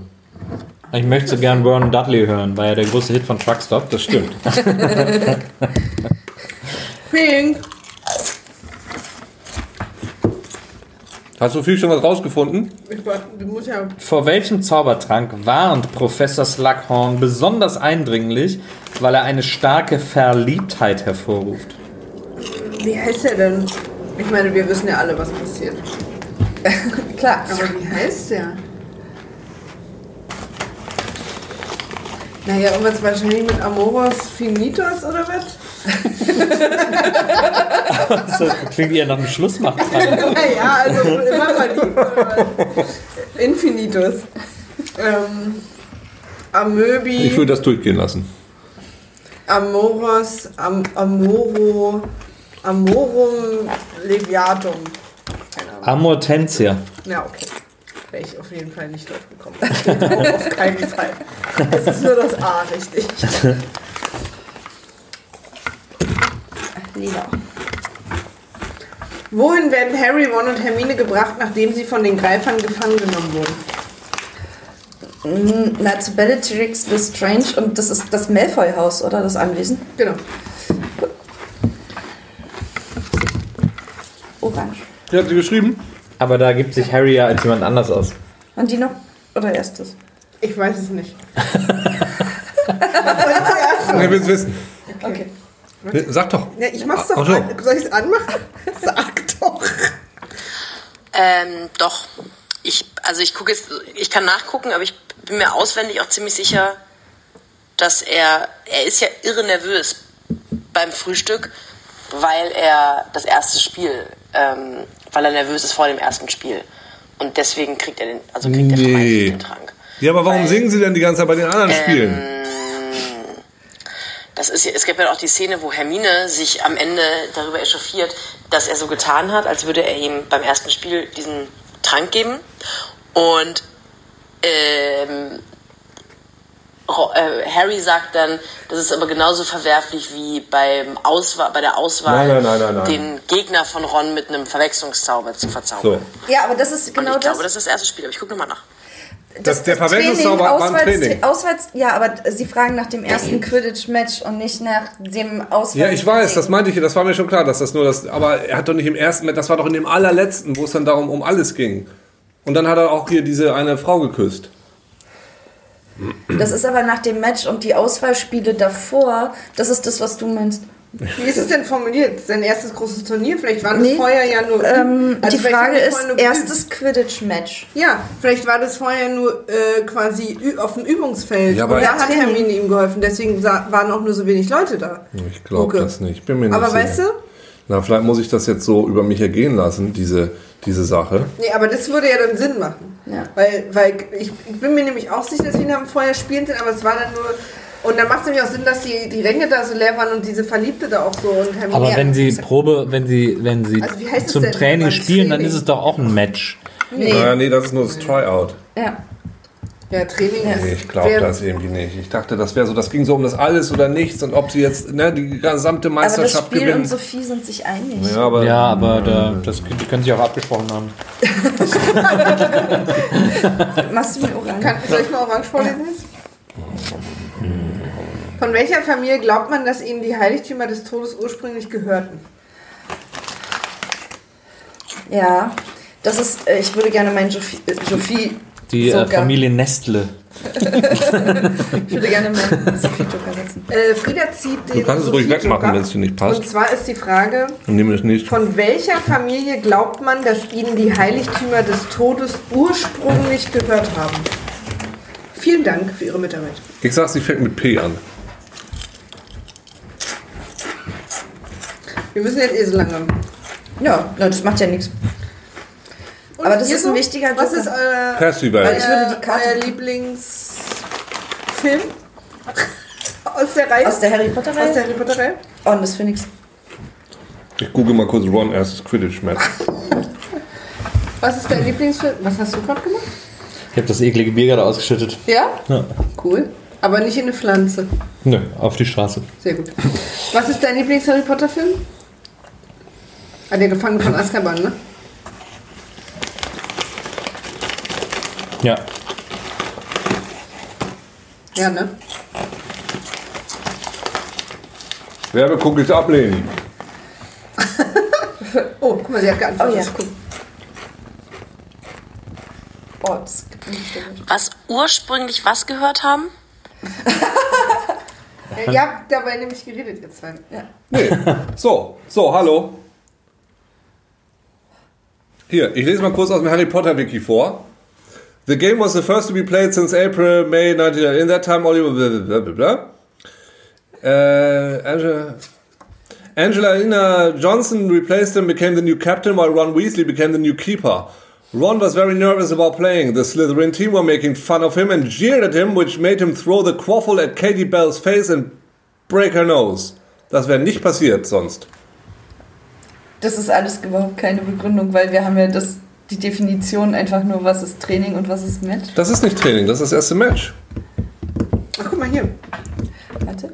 Ich möchte so gern Vernon Dudley hören, war ja der große Hit von Truckstop. Das stimmt. Pink. Hast du viel schon was rausgefunden? Ich war, du musst ja. Vor welchem Zaubertrank warnt Professor Slughorn besonders eindringlich, weil er eine starke Verliebtheit hervorruft? Wie heißt der denn? Ich meine, wir wissen ja alle, was passiert. Klar. Aber wie heißt der? Naja, irgendwas wahrscheinlich mit Amoros Finitos oder was? Das klingt eher nach einem Schlussmachtrank. Naja, also immer verliebt. Infinitus. Ähm, Amöbi, Ich würde das durchgehen lassen. Amoros, Am, Amoro, Amorum Leviatum. Keine Ahnung. Amortensia. Ja, okay. Wäre ich auf jeden Fall nicht drauf gekommen. Das steht auch auf keinen Fall. Es ist nur das A, richtig. Lila. Wohin werden Harry, Ron und Hermine gebracht, nachdem sie von den Greifern gefangen genommen wurden? Na, zu Bellatrix Lestrange und das ist das Malfoy-Haus, oder? Das Anwesen. Genau. Orange. Die hat sie geschrieben? Aber da gibt sich Harry ja als jemand anders aus. Und die noch? Oder erstes? Ich weiß es nicht. Ich will es wissen. Okay. Nee, Sag doch. Ja, ich mach's doch Ach so. an. Soll ich es anmachen? Sag doch. Ähm, doch. Ich, also ich gucke jetzt, ich kann nachgucken, aber ich bin mir auswendig auch ziemlich sicher, dass er, er ist ja irre nervös beim Frühstück, weil er das erste Spiel, ähm, weil er nervös ist vor dem ersten Spiel. Und deswegen kriegt er den, also kriegt er Nee. freiwillig den Trank. Ja, aber warum Weil- singen sie denn die ganze Zeit bei den anderen Spielen? Das ist, es gibt ja auch die Szene, wo Hermine sich am Ende darüber echauffiert, dass er so getan hat, als würde er ihm beim ersten Spiel diesen Trank geben. Und ähm, äh, Harry sagt dann, das ist aber genauso verwerflich wie beim Auswahl, bei der Auswahl, Nein, nein, nein, nein, nein. den Gegner von Ron mit einem Verwechslungszauber zu So. verzaubern. Ja, aber das ist genau ich das. glaube, das ist das erste Spiel, aber ich gucke nochmal nach. Das- der Verwendungszauber war ein Auswärts- Training. Auswärts, ja, aber sie fragen nach dem ersten Quidditch-Match und nicht nach dem Auswärts. Ja, ich weiß, das meinte ich, das war mir schon klar, dass das nur das, aber er hat doch nicht im ersten, das war doch in dem allerletzten, wo es dann darum um alles ging. Und dann hat er auch hier diese eine Frau geküsst. Das ist aber nach dem Match und die Auswahlspiele davor, das ist das, was du meinst. Wie ist es denn formuliert? Sein erstes großes Turnier? Vielleicht war das Nee. vorher ja nur. Ähm, Also die vielleicht Frage ist, erstes Quidditch-Match. Ja, vielleicht war das vorher nur äh, quasi auf dem Übungsfeld. Ja, aber- und da hat. Hermine ihm geholfen, deswegen waren auch nur so wenig Leute da. Ich glaube Okay. das nicht. Bin mir nicht Aber sicher. weißt du? Na, vielleicht muss ich das jetzt so über mich ergehen lassen, diese, diese Sache. Nee, aber das würde ja dann Sinn machen. Ja. Weil, weil ich, ich bin mir nämlich auch sicher, dass wir ihn haben vorher spielen sind, aber es war dann nur. Und dann macht es nämlich auch Sinn, dass die, die Ränge da so leer waren und diese Verliebte da auch so. Und Hermine Aber wenn sie Probe, wenn sie, wenn sie Also zum? Training spielen, dann Training? ist es doch auch ein Match. Nee. Ah, nee, das ist nur das Tryout. Ja. Ja, Training ist. Nee, ich glaube das irgendwie nicht. Ich dachte, das wäre so, das ging so um das Alles oder Nichts und ob sie jetzt ne, die gesamte Aber das Meisterschaft Spiel gewinnen. und Sophie sind sich einig. Ja, aber Ja, aber da, das, die können sich auch abgesprochen haben. Machst du mir Orange? Kann, soll ich mal Orange vorlesen? Von welcher Familie glaubt man, dass ihnen die Heiligtümer des Todes ursprünglich gehörten? Ja, das ist, äh, ich würde gerne meinen Sophie, äh, Sophie Die äh, Familie Nestle. Ich würde gerne meinen Joker setzen. Äh, Frieda zieht den Du kannst es ruhig wegmachen, wenn es dir nicht passt. Und zwar ist die Frage, von welcher Familie glaubt man, dass ihnen die Heiligtümer des Todes ursprünglich gehört haben? Vielen Dank für Ihre Mitarbeit. Ich sag, sie fängt mit P an. Wir müssen jetzt eh so lange. Ja, das macht ja nichts. Und Aber das ist ein wichtiger Was Joker. ist euer, Percival. Weil ich würde die Karte- euer Lieblingsfilm aus der Reihe? Aus der Harry Potter aus der Reihe? Harry Potter Reihe? Oh, das Phoenix. Ich google mal kurz Ron erstes Quidditch-Match. Was ist dein Lieblingsfilm? Was hast du gerade gemacht? Ich habe das eklige Bier gerade ausgeschüttet. Ja? Ja. Cool. Aber nicht in eine Pflanze. Nö, auf die Straße. Sehr gut. Was ist dein Lieblings-Harry Potter-Film? Ah, der Gefangene von Azkaban, ne? Ja. Ja, ne? Werbecookies ablehnen. Oh, guck mal, sie hat Oh geantwortet. ja, guck. Oh, das gibt Stimme. Was ursprünglich was gehört haben? Ja, Ihr habt dabei nämlich geredet, ihr zwei. Nee. So, so, hallo. Hier, ich lese mal kurz aus dem Harry Potter Wiki vor. The game was the first to be played since April, May 19. In that time, Oliver. Blah, blah, blah, blah. Uh, Angela, Angelina Johnson replaced him, became the new captain, while Ron Weasley became the new keeper. Ron was very nervous about playing. The Slytherin team were making fun of him and jeered at him, which made him throw the quaffle at Katie Bell's face and break her nose. Das wäre nicht passiert sonst. Das ist alles überhaupt keine Begründung, weil wir haben ja das, die Definition einfach nur, was ist Training und was ist Match. Das ist nicht Training, das ist das erste Match. Ach, guck mal hier. Warte.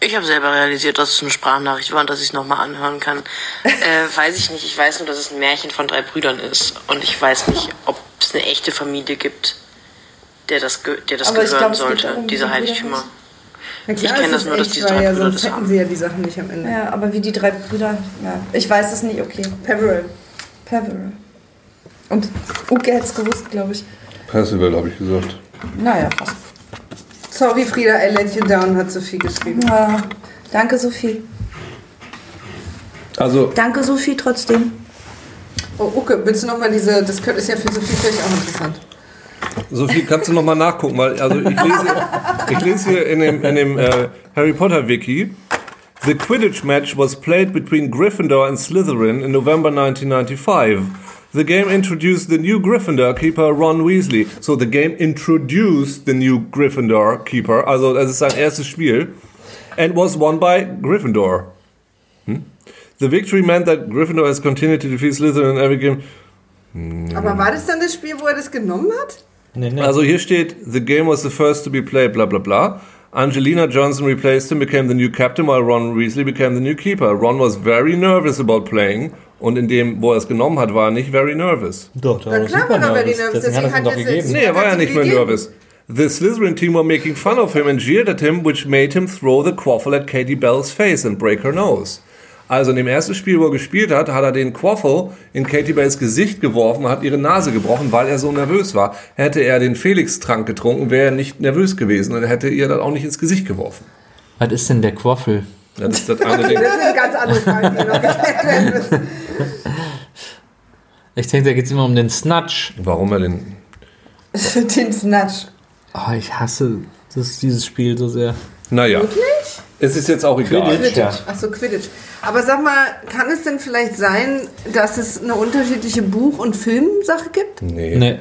Ich habe selber realisiert, dass es eine Sprachnachricht war und dass ich es nochmal anhören kann. Äh, weiß ich nicht. Ich weiß nur, dass es ein Märchen von drei Brüdern ist. Und ich weiß nicht, ob es eine echte Familie gibt, der das, ge der das Aber gehören glaub, sollte, darum, diese Heiligtümer. Na Ich kenn es das nur, dass echt, diese drei ja, Brüder sonst das hätten haben. sie ja die Sachen nicht am Ende. Ja, aber wie die drei Brüder, ja. Ich weiß es nicht, okay. Peveril. Peveril. Und Uke hätte es gewusst, glaube ich. Percival, habe ich gesagt. Naja, fast. Sorry, Frieda, I let you down, hat Sophie geschrieben. Ja, danke, Sophie. Also, Danke, Sophie, trotzdem. Oh, Uke, willst du nochmal diese, das könnte- ist ja für Sophie vielleicht auch interessant. Sophie, kannst du nochmal nachgucken, weil also ich lese, ich lese hier in dem, in dem äh, Harry Potter Wiki. The Quidditch match was played between Gryffindor and Slytherin in November 1995. The game introduced the new Gryffindor keeper Ron Weasley. So the game introduced the new Gryffindor keeper. Also das ist sein erstes Spiel. And was won by Gryffindor. Hm? The victory meant that Gryffindor has continued to defeat Slytherin in every game. Aber war das dann das Spiel, wo er das genommen hat? Nee, nee. Also hier steht, the game was the first to be played, bla bla bla. Angelina Johnson replaced him, became the new captain, while Ron Weasley became the new keeper. Ron was very nervous about playing. Und in dem, wo er es genommen hat, war er nicht very nervous. doch, da war super er nervös. nervous, Deswegen hat deswegen er es ihm doch gegeben. Nee, er war ja nicht mehr nervous. The Slytherin team were making fun of him and jeered at him, which made him throw the quaffle at Katie Bell's face and break her nose. Also in dem ersten Spiel, wo er gespielt hat, hat er den Quaffle in Katie Bells Gesicht geworfen und hat ihre Nase gebrochen, weil er so nervös war. Hätte er den Felix-Trank getrunken, wäre er nicht nervös gewesen und hätte ihr das auch nicht ins Gesicht geworfen. Was ist denn der Quaffel? Das ist das eine Ding. Das sind ganz andere Fragen, die noch geklärt werden müssen. Ich denke, da geht es immer um den Snatch. Warum er den... Den Snatch. Oh, ich hasse das, dieses Spiel so sehr. Naja, es ist jetzt auch egal. Quidditch, ja. Achso, Quidditch. Aber sag mal, kann es denn vielleicht sein, dass es eine unterschiedliche Buch- und Filmsache gibt? Nee. Nee.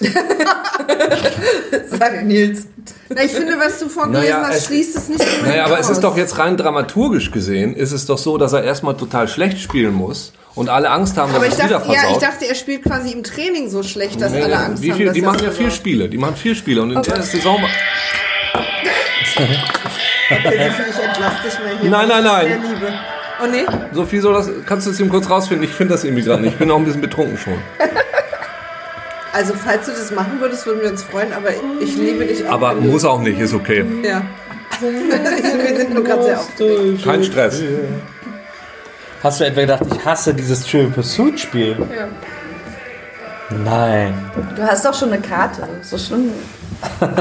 Sag Nils. Na, ich finde, was du vorgelesen Naja, hast, es- schließt es nicht Naja, aber es aus. ist doch jetzt rein dramaturgisch gesehen, ist es doch so, dass er erstmal total schlecht spielen muss und alle Angst haben, dass Aber ich es wieder dachte, ja, ich versaut. dachte, er spielt quasi im Training so schlecht, dass Nee, alle Angst wie haben. viel, dass die er machen es ja vier versaut. Spiele. Die machen vier Spiele und in der Saison. Okay, ich entlasse dich mal hier. Nein, nein, Sehr nein. Liebe. Oh nee? Sophie, soll das, kannst du es ihm kurz rausfinden? Ich finde das irgendwie gerade nicht. Ich bin auch ein bisschen betrunken schon. Also, falls du das machen würdest, würden wir uns freuen, aber ich liebe dich auch. Aber muss auch nicht, ist okay. Ja. wir sind nur gerade sehr aufgeregt. Kein Stress. Hast du etwa gedacht, ich hasse dieses Trivial Pursuit Spiel? Ja. Nein. Du hast doch schon eine Karte. So schlimm.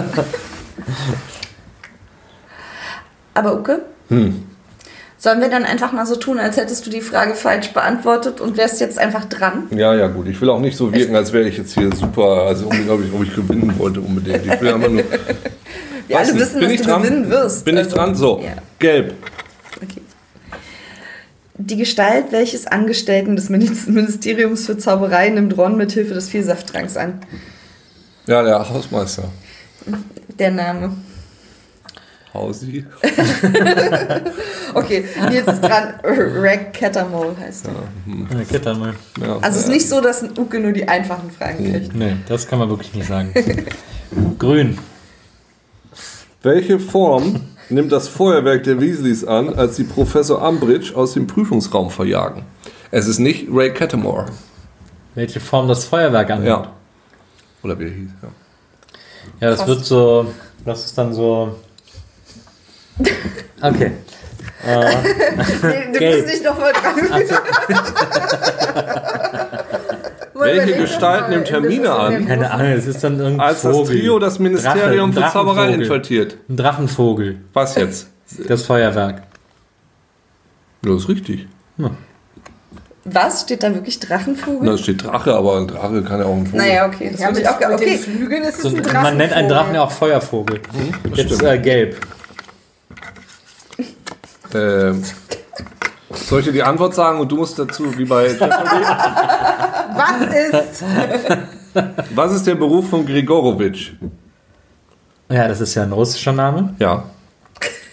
Aber Uke? Sollen wir dann einfach mal so tun, als hättest du die Frage falsch beantwortet und wärst jetzt einfach dran? Ja, ja, gut. Ich will auch nicht so wirken, als wäre ich jetzt hier super, also unbedingt, ob ich, ich gewinnen wollte unbedingt. Ich will einfach nur. Wir alle wissen, dass ich du dran? gewinnen wirst. Bin ich Also, dran? So. Ja. Gelb. Okay. Die Gestalt welches Angestellten des Minis- Ministeriums für Zauberei nimmt Ron mit Hilfe des Vielsafttranks an? Ja, der Hausmeister. Der Name. Hausi. Okay, Nils ist dran. Rack Catamole heißt er. Ja, dann mal. Ja, Also es ist nicht so, dass ein Uke nur die einfachen Fragen kriegt. Nee, das kann man wirklich nicht sagen. Grün. Welche Form nimmt das Feuerwerk der Weasleys an, als sie Professor Umbridge aus dem Prüfungsraum verjagen? Es ist nicht Ray Catamore. Welche Form das Feuerwerk annimmt? Ja. Oder wie er hieß, ja. Ja, das Fast. wird so. Das ist dann so. Okay. Nee, du Gelb. bist nicht noch mal dran. Welche Gestalt nimmt Hermine an, Keine Ahnung, es ist dann irgendein als das Vogel. Trio das Ministerium Drache, für Zauberei Drachenvogel. infiltriert? Ein Drachenvogel. Was jetzt? Das Feuerwerk. Ja, ist richtig. Was? Steht da wirklich Drachenvogel? Da steht Drache, aber ein Drache kann ja auch ein Vogel. Naja, okay. Das Ja, ich auch mit den okay. Flügeln ist es So, ein man nennt einen Drachen ja Drachenvogel. auch Feuervogel. Jetzt stimmt. äh, gelb. Ähm, soll ich dir die Antwort sagen und du musst dazu, wie bei Jeopardy? Was ist? Was ist der Beruf von Grigorowitsch? Ja, das ist ja ein russischer Name. Ja.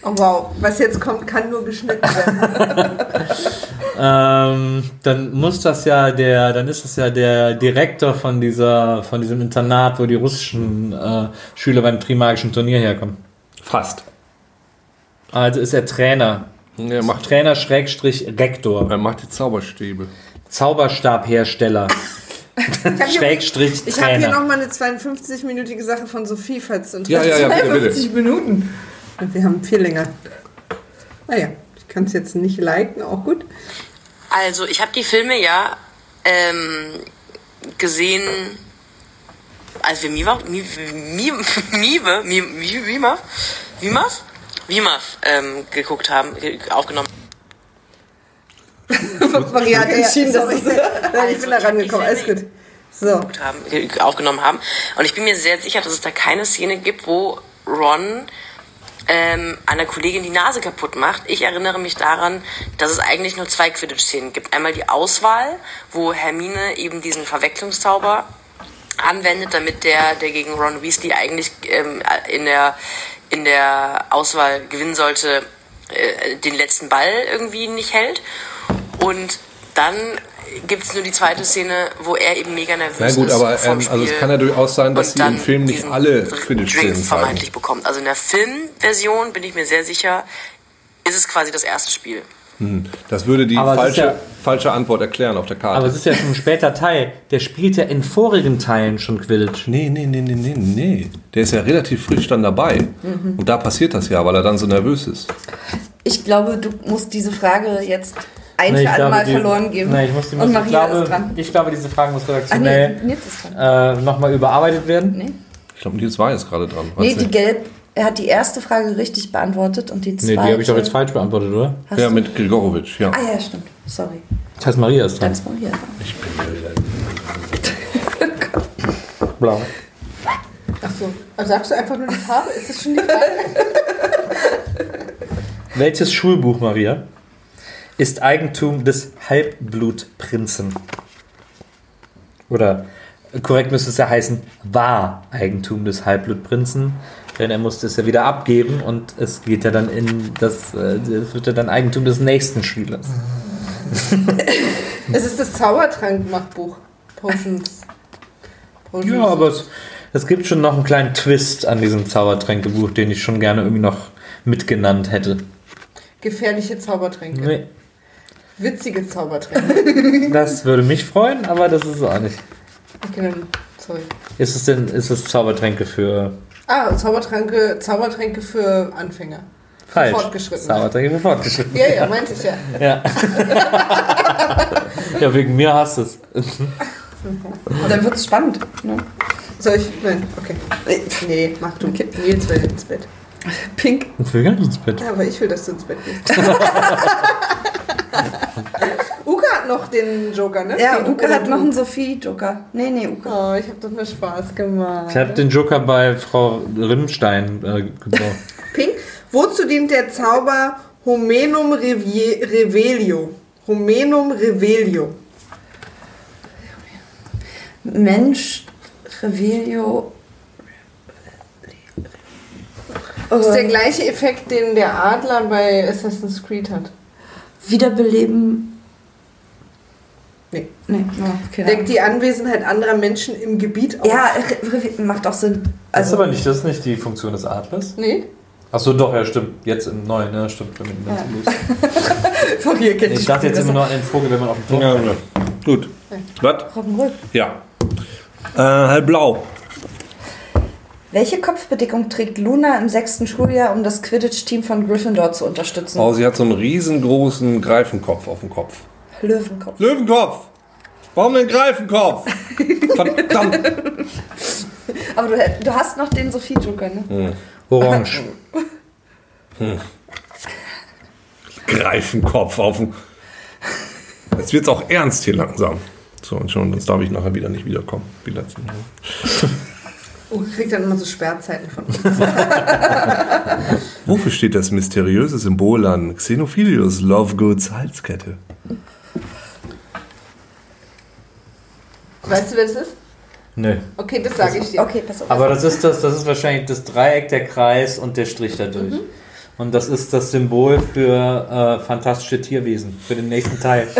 Oh wow, was jetzt kommt, kann nur geschnitten werden. Ähm, dann muss das ja der, dann ist das ja der Direktor von dieser, von diesem Internat, wo die russischen äh, Schüler beim Trimagischen Turnier herkommen. Fast. Also ist er Trainer. Er macht, Trainer Schrägstrich Rektor. er macht die Zauberstäbe. Zauberstabhersteller. Schrägstrich Ich habe hier Trainer. nochmal eine 52-minütige Sache von Sophie, falls du Ja, ja, ja, bitte, bitte. 50 Minuten. Wir haben viel länger. Naja, ich kann es jetzt nicht liken, auch gut. Also, ich habe die Filme ja ähm, gesehen, als wir Miwa, Mi- Mi- Miwe, Mi- Mi- Wimaf, Wimaf ähm, geguckt haben, ge- aufgenommen Maria hat entschieden, dass es Nein, ich bin da rangekommen, alles gut. So. haben, ge- aufgenommen haben. Und ich bin mir sehr sicher, dass es da keine Szene gibt, wo Ron ähm, einer Kollegin die Nase kaputt macht. Ich erinnere mich daran, dass es eigentlich nur zwei Quidditch-Szenen gibt. Einmal die Auswahl, wo Hermine eben diesen Verwechslungszauber anwendet, damit der, der gegen Ron Weasley eigentlich ähm, in, der, in der Auswahl gewinnen sollte, äh, den letzten Ball irgendwie nicht hält. Und dann gibt es nur die zweite Szene, wo er eben mega nervös Na gut, ist. aber ähm, also es kann ja durchaus sein, dass sie im Film nicht alle Quidditch-Szenen vermeintlich bekommt. Also in der Filmversion bin ich mir sehr sicher, ist es quasi das erste Spiel. Das würde die Aber falsche, ja- falsche Antwort erklären auf der Karte. Aber es ist ja schon ein später Teil. Der spielt ja in vorigen Teilen schon Quidditch. nee, nee, nee, nee, nee, nee. Der ist ja relativ frisch dann dabei. Mhm. Und da passiert das ja, weil er dann so nervös ist. Ich glaube, du musst diese Frage jetzt ein Nee, für alle Mal die- verloren geben. Nee, ich muss die Und muss, Maria ich, glaube, ist dran. ich glaube, diese Frage muss nee, redaktionell dran. äh, nochmal überarbeitet werden. Nee, Ich glaube, Nils war jetzt gerade dran. nee die? Gelb, er hat die erste Frage richtig beantwortet und die Nee, zweite... die habe ich doch jetzt falsch beantwortet, oder? Hast ja, du? mit Grigorowitsch, ja. Ah ja, stimmt. Sorry. Das heißt, Maria ist dran. Ganz Maria. Blau. Achso, also sagst du einfach nur die Farbe? Ist das schon die Farbe? Welches Schulbuch, Maria, ist Eigentum des Halbblutprinzen? Oder korrekt müsste es ja heißen, war Eigentum des Halbblutprinzen, denn er musste es ja wieder abgeben und es geht ja dann in das, äh, das wird ja dann Eigentum des nächsten Schülers. Es ist das Zaubertrank-Machbuch. Potions. Potions. Ja, aber es, es gibt schon noch einen kleinen Twist an diesem Zaubertränkebuch, den ich schon gerne irgendwie noch mitgenannt hätte. Gefährliche Zaubertränke. Nee, Witzige Zaubertränke. das würde mich freuen, aber das ist es auch nicht. Okay, dann, sorry. Ist es denn, ist es Zaubertränke für Ah, Zaubertränke, Zaubertränke für Anfänger. falsch? Fortgeschrittene. Zaubertränke für Fortgeschrittene. Ja, ja, meinte ich ja. Ja. ja, wegen mir hast du es. Und dann wird es spannend. Ne? Soll ich? Nein, okay. Nee, mach du. Nils will ins Bett. Pink. Ich will gar nicht ins Bett. Ja, aber ich will, dass du ins Bett gehst. Uka hat noch den Joker, ne? Ja, Den Uke hat noch einen Sophie-Joker. Nee, nee, Uke. Oh, ich hab doch nur Spaß gemacht. Ich habe den Joker bei Frau Rinnstein äh, gebraucht. Pink. Wozu dient der Zauber Homenum Revie- Revelio? Homenum Revelio. Mensch, Revelio. Das ist der Äh, gleiche Effekt, den der Adler bei Assassin's Creed hat. Wiederbeleben. Nee. Nee, oh, okay. Deckt die Anwesenheit anderer Menschen im Gebiet auf. Ja, macht auch Sinn. Das ist Also, aber nicht, das ist nicht die Funktion des Adlers. Nee? Achso, doch, ja, stimmt. Jetzt im neuen, ne? Stimmt. Wenn man Ja. von hier kennt Ich dachte jetzt immer nur an den Vogel, wenn man auf dem Turm Ja, ja. Gut. Was? Robbenrück. Ja. Äh, halb blau. Welche Kopfbedeckung trägt Luna im sechsten Schuljahr, um das Quidditch-Team von Gryffindor zu unterstützen? Oh, sie hat so einen riesengroßen Greifenkopf auf dem Kopf. Löwenkopf. Löwenkopf! Warum denn Greifenkopf? Verdammt! Aber du, du hast noch den Sophie-Joker, ne? Orange. Greifenkopf auf dem. Jetzt wird's auch ernst hier langsam. So, und schon, sonst darf ich nachher wieder nicht wiederkommen. Wie letzten Mal. Oh, kriegt dann immer so Sperrzeiten von uns. Wofür steht das mysteriöse Symbol an Xenophilius Lovegoods Halskette? Weißt du, wer das ist? Nö. Okay, das sage ich dir. Okay, pass auf. Aber das ist das, das ist wahrscheinlich das Dreieck, der Kreis und der Strich dadurch. Und das ist das Symbol für äh, fantastische Tierwesen, für den nächsten Teil.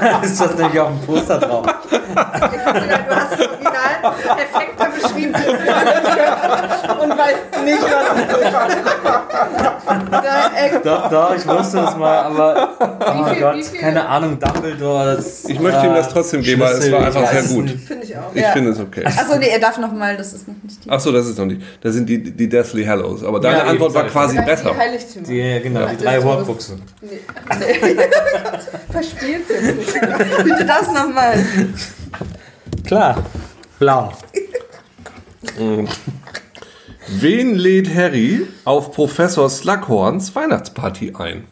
da ist das nämlich auf dem Poster drauf. Du hast das Original perfekter beschrieben und weißt nicht, was es ist. Da, äh, Doch, doch, ich wusste das mal, aber oh viel- Gott, keine Ahnung, Dumbledore. Das, Ich möchte ihm das trotzdem geben, weil es war einfach sehr gut. Finde ich auch. Ich Ja. finde es okay. Achso, nee, er darf noch mal, das ist noch nicht die. Achso, das ist noch nicht. Das sind die, die Deathly Hallows. Aber deine Ja, Antwort war quasi Die besser. Heiligtümer. Die, genau, die drei Horcruxe. Verspielt jetzt nicht. Bitte das noch mal. Klar. Blau. Wen lädt Harry auf Professor Slughorns Weihnachtsparty ein?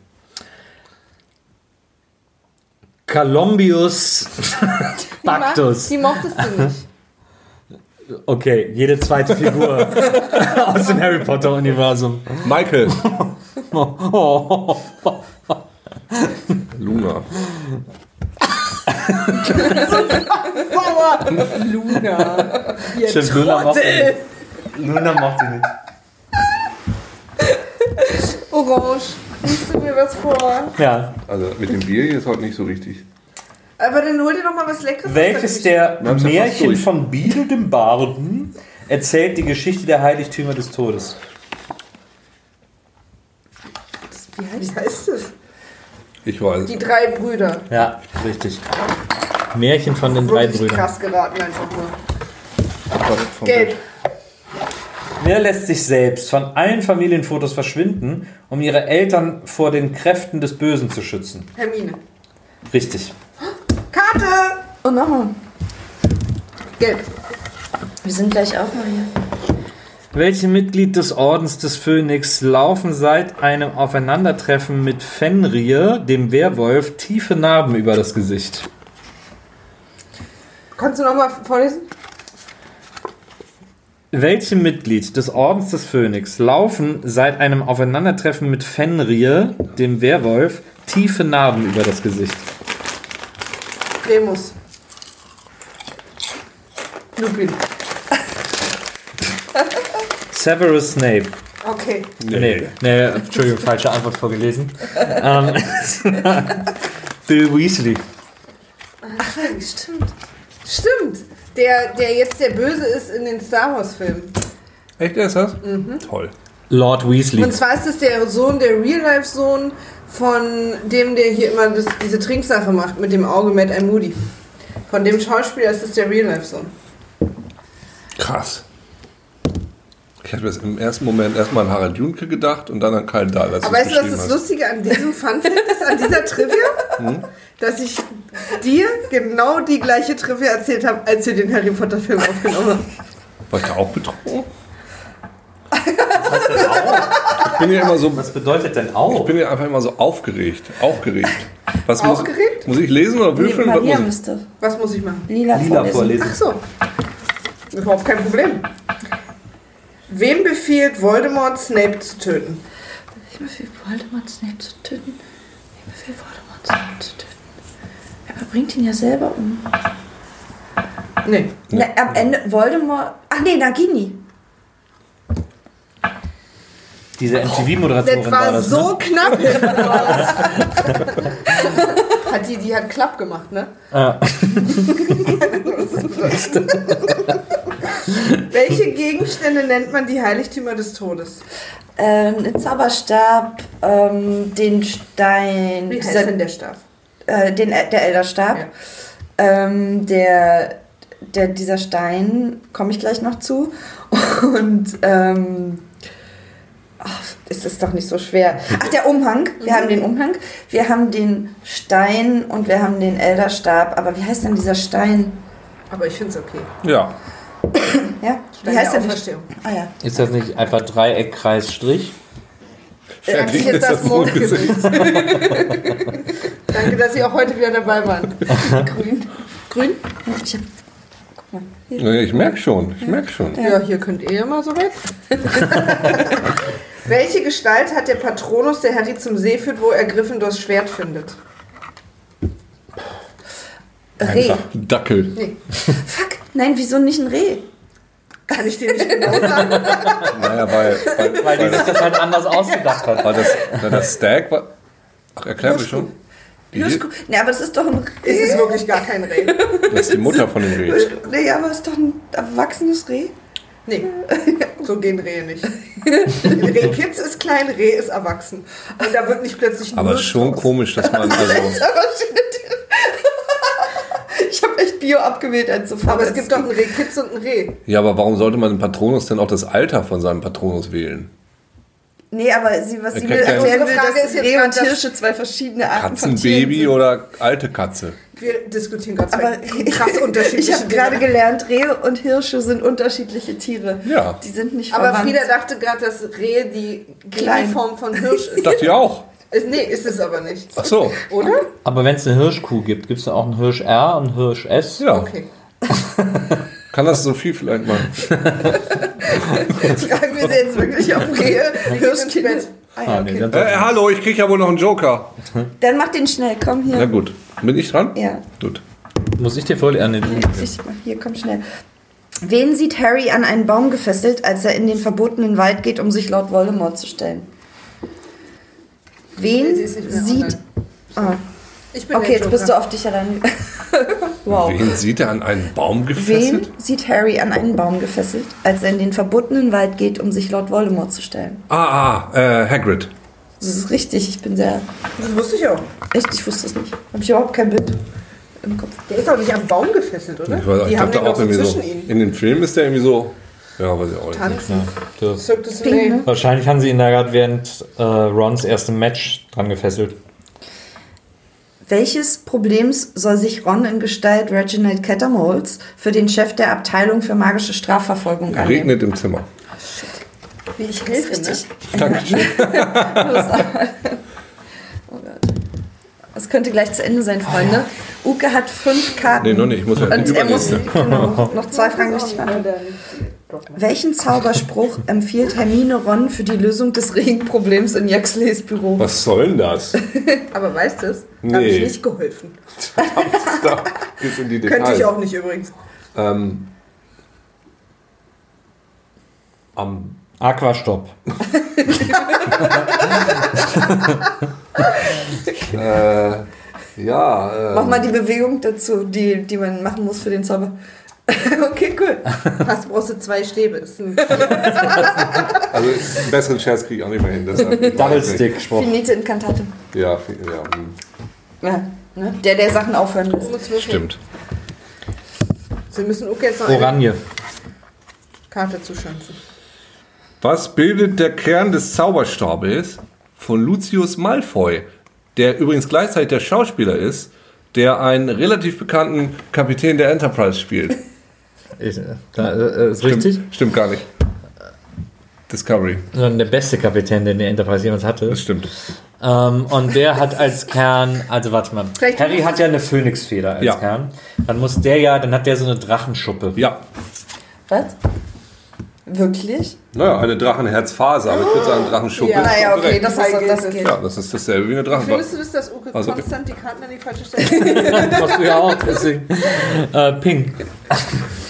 Columbius Bactus. Die mochtest du nicht. Okay, jede zweite Figur aus dem Harry Potter Universum. Michael. Luna. Sauer. Luna. Ihr Stimmt, Luna Trottel. ihn. Luna mochte ihn nicht. Orange. Liest du mir was vor? Ja. Also mit dem Bier hier ist heute nicht so richtig. Aber dann hol dir noch mal was Leckeres. Welches der ja Märchen von Biedel dem Barden erzählt die Geschichte der Heiligtümer des Todes? Wie heißt es? Ich weiß. Die drei Brüder. Ja, richtig. Märchen von den drei Brüdern. krass geraten einfach nur. Gelb. Wer lässt sich selbst von allen Familienfotos verschwinden, um ihre Eltern vor den Kräften des Bösen zu schützen? Hermine. Richtig. Karte. Und nochmal. Gelb. Wir sind gleich auch mal hier. Welche Mitglied des Ordens des Phönix laufen seit einem Aufeinandertreffen mit Fenrir, dem Werwolf, tiefe Narben über das Gesicht? Kannst du noch mal vorlesen? Welche Mitglied des Ordens des Phönix laufen seit einem Aufeinandertreffen mit Fenrir, dem Werwolf, tiefe Narben über das Gesicht? Remus. Lupin. Severus Snape. Okay. Nee, nee, Entschuldigung, falsche Antwort vorgelesen. ähm, Bill Weasley. Stimmt. Stimmt. Der, der jetzt der Böse ist in den Star Wars-Filmen. Echt, der ist das? Toll. Lord Weasley. Und zwar ist es der Sohn, der Real-Life-Sohn von dem, der hier immer das, diese Trinksache macht mit dem Auge Matt and Moody. Von dem Schauspieler ist es der Real-Life-Sohn. Krass. Ich hatte jetzt im ersten Moment erstmal an Harald Junke gedacht und dann an Karl Dahl. Aber weißt es du, was das hast. Lustige an diesem Funfact ist, an dieser Trivia? Dass ich dir genau die gleiche Trivia erzählt habe, als wir den Harry Potter Film aufgenommen haben. War ich da auch betrogen? Ich bin ja immer so, Was bedeutet denn ich auch? bin ja einfach immer so aufgeregt. Aufgeregt. Was Aufgeregt? Muss, muss ich lesen oder Nee, würfeln? Was Maria muss ich? müsste Was muss ich machen? lila, Lila vorlesen. vorlesen. Ach so. Überhaupt kein Problem. Wem befiehlt Voldemort Snape zu töten? Ich befehle Voldemort Snape zu töten. Ich befehle Voldemort Snape zu töten. Er bringt ihn ja selber um. Nee. Na, am Ende Voldemort. Ach nee, Nagini. Diese MTV-Moderatorin Das war war das, so ne? knapp. hat die, die hat klapp gemacht, ne? Ja. Welche Gegenstände nennt man die Heiligtümer des Todes? Ähm, den Zauberstab, ähm, den Stein, Wie heißt dieser- denn der Stab? äh, den, der Elderstab, Ja. ähm, der, der, dieser Stein, komme ich gleich noch zu. Und ähm, ach, es ist doch nicht so schwer. Ach, der Umhang. Wir haben den Umhang, wir haben den Stein und wir haben den Elderstab. Aber wie heißt denn dieser Stein? Aber ich finde es okay. Ja. Ja? Wie Stein heißt der? Auferstehung. Ah ja. Ist das nicht einfach Dreieck, Kreis, Strich? Eigentlich ist das Mondgesicht. Danke, dass Sie auch heute wieder dabei waren. Grün. Grün? Ja, ich hab, Ich merke schon, ich merke schon. Ja, hier könnt ihr ja mal so weit. Welche Gestalt hat der Patronus, der Harry zum See führt, wo er Gryffindors Schwert findet? Reh. Einfach Dackel. Nee, Fuck. Nein, wieso nicht ein Reh? kann ich dir nicht genau sagen. Naja, weil, weil, Weil die sich das halt anders ausgedacht hat. weil das, weil das Stack war. Ach, erklär mir schon. Hirschkuh. Nee, aber es ist doch ein Es Reh. ist wirklich gar kein Reh. das ist die Mutter von dem Reh. Nee, aber es ist doch ein erwachsenes Reh. Nee, so gehen Rehe nicht. Rehkitz ist klein, Reh ist erwachsen. Und da wird nicht plötzlich ein Aber schon draus. komisch, dass man also. Ich habe echt Bio abgewählt, als sofort. Aber es gibt doch ein Rehkitz und ein Reh. Ja, aber warum sollte man dem Patronus denn auch das Alter von seinem Patronus wählen? Nee, aber sie, was sie Er will kennt keinen- erklären will, dass ist jetzt Reh und Hirsche zwei verschiedene Arten von Tieren Katzenbaby sind. oder alte Katze? Wir diskutieren gerade Aber zwei krass unterschiedliche ich habe gerade gelernt, Rehe und Hirsche sind unterschiedliche Tiere. Ja. Die sind nicht Aber verwandt. Frieda dachte gerade, dass Rehe die Klein. Form von Hirsch ist. Dachte ich auch. Ist- nee, ist es aber nicht. Ach so. Oder? Aber wenn es eine Hirschkuh gibt, gibt es auch einen Hirsch R und einen Hirsch S? Ja. Okay. Kann das Sophie vielleicht mal? Fragen wir sie jetzt wirklich auf Rehe, Hirschkinder. Ah, ja, Ah, nee, okay. dann Äh, hallo, ich krieg ja wohl noch einen Joker. Dann mach den schnell, komm hier. Na gut. Bin ich dran? Ja. Gut. muss ich dir voll an den Ich, hier, komm schnell. Wen sieht Harry an einen Baum gefesselt, als er in den verbotenen Wald geht, um sich Lord Voldemort zu stellen? Wen sieht... Ah, Ich bin okay, der jetzt bist du Joker. auf dich allein. wow. Wen sieht er an einen Baum Wen gefesselt? sieht Harry an einen Baum gefesselt, als er in den verbotenen Wald geht, um sich Lord Voldemort zu stellen? Ah, ah, äh, Hagrid. Das ist richtig, ich bin sehr... Das wusste ich auch. Echt, ich wusste es nicht. Habe ich überhaupt kein Bild im Kopf. Der ist doch nicht am Baum gefesselt, oder? Ich, weiß, Die ich haben dachte den auch irgendwie so. zwischen ihnen. In den Filmen ist der irgendwie so. Ja, weiß ich auch nicht. Tanzen. Ja. Du Pink, ne? Wahrscheinlich haben sie ihn da gerade während äh, Rons erstem Match dran gefesselt. Welches Problems soll sich Ron in Gestalt Reginald Cattermoles für den Chef der Abteilung für magische Strafverfolgung annehmen? Regnet im Zimmer. Wie ich helfe, ne? Richtig. Dankeschön. Oh Gott. Es könnte gleich zu Ende sein, Freunde. Uke hat fünf Karten. Nee, noch nicht. Ich muss ja Und er muss genau, noch zwei Fragen richtig beantworten. Welchen Zauberspruch empfiehlt Hermine Ron für die Lösung des Regenproblems in Jaxleys Büro? Was soll denn das? Aber weißt du es? Habe Nee. ich nicht geholfen. da geht's in die Details. Könnte ich auch nicht übrigens. Ähm, am, Aquastop. Äh, ja, äh, Mach mal die Bewegung dazu, die, die man machen muss für den Zauber. okay, cool. Fast brauchst du zwei Stäbe. Also einen besseren Scherz kriege ich auch nicht mehr hin. Double Stick Spruch. Finite Incantate. Ja, ja, hm, Ja, ne? Der, der Sachen aufhören lässt. stimmt. Sie müssen Uke jetzt noch Oranje. Karte zuschanzen. Was bildet der Kern des Zauberstabes von Lucius Malfoy, der übrigens gleichzeitig der Schauspieler ist, der einen relativ bekannten Kapitän der Enterprise spielt? Ist, äh, da, äh, ist richtig. Stimmt, stimmt gar nicht. Discovery. Sondern der beste Kapitän, den die Enterprise jemals hatte. Das stimmt. Ähm, und der hat als Kern, also warte mal, Vielleicht Harry hat ja eine Phönixfeder als Ja. Kern. Dann muss der ja, dann hat der so eine Drachenschuppe. Ja. Was? Wirklich? Naja, eine Drachenherzfaser, aber ich würde sagen Drachenschuppe. Ja, Naja, okay, das, ist, das geht. Ja, das ist dasselbe wie eine Drachenfaser. Findest du das, dass Uke Also- konstant die Karten an die falsche Stelle Das machst du ja auch, deswegen. Äh, pink.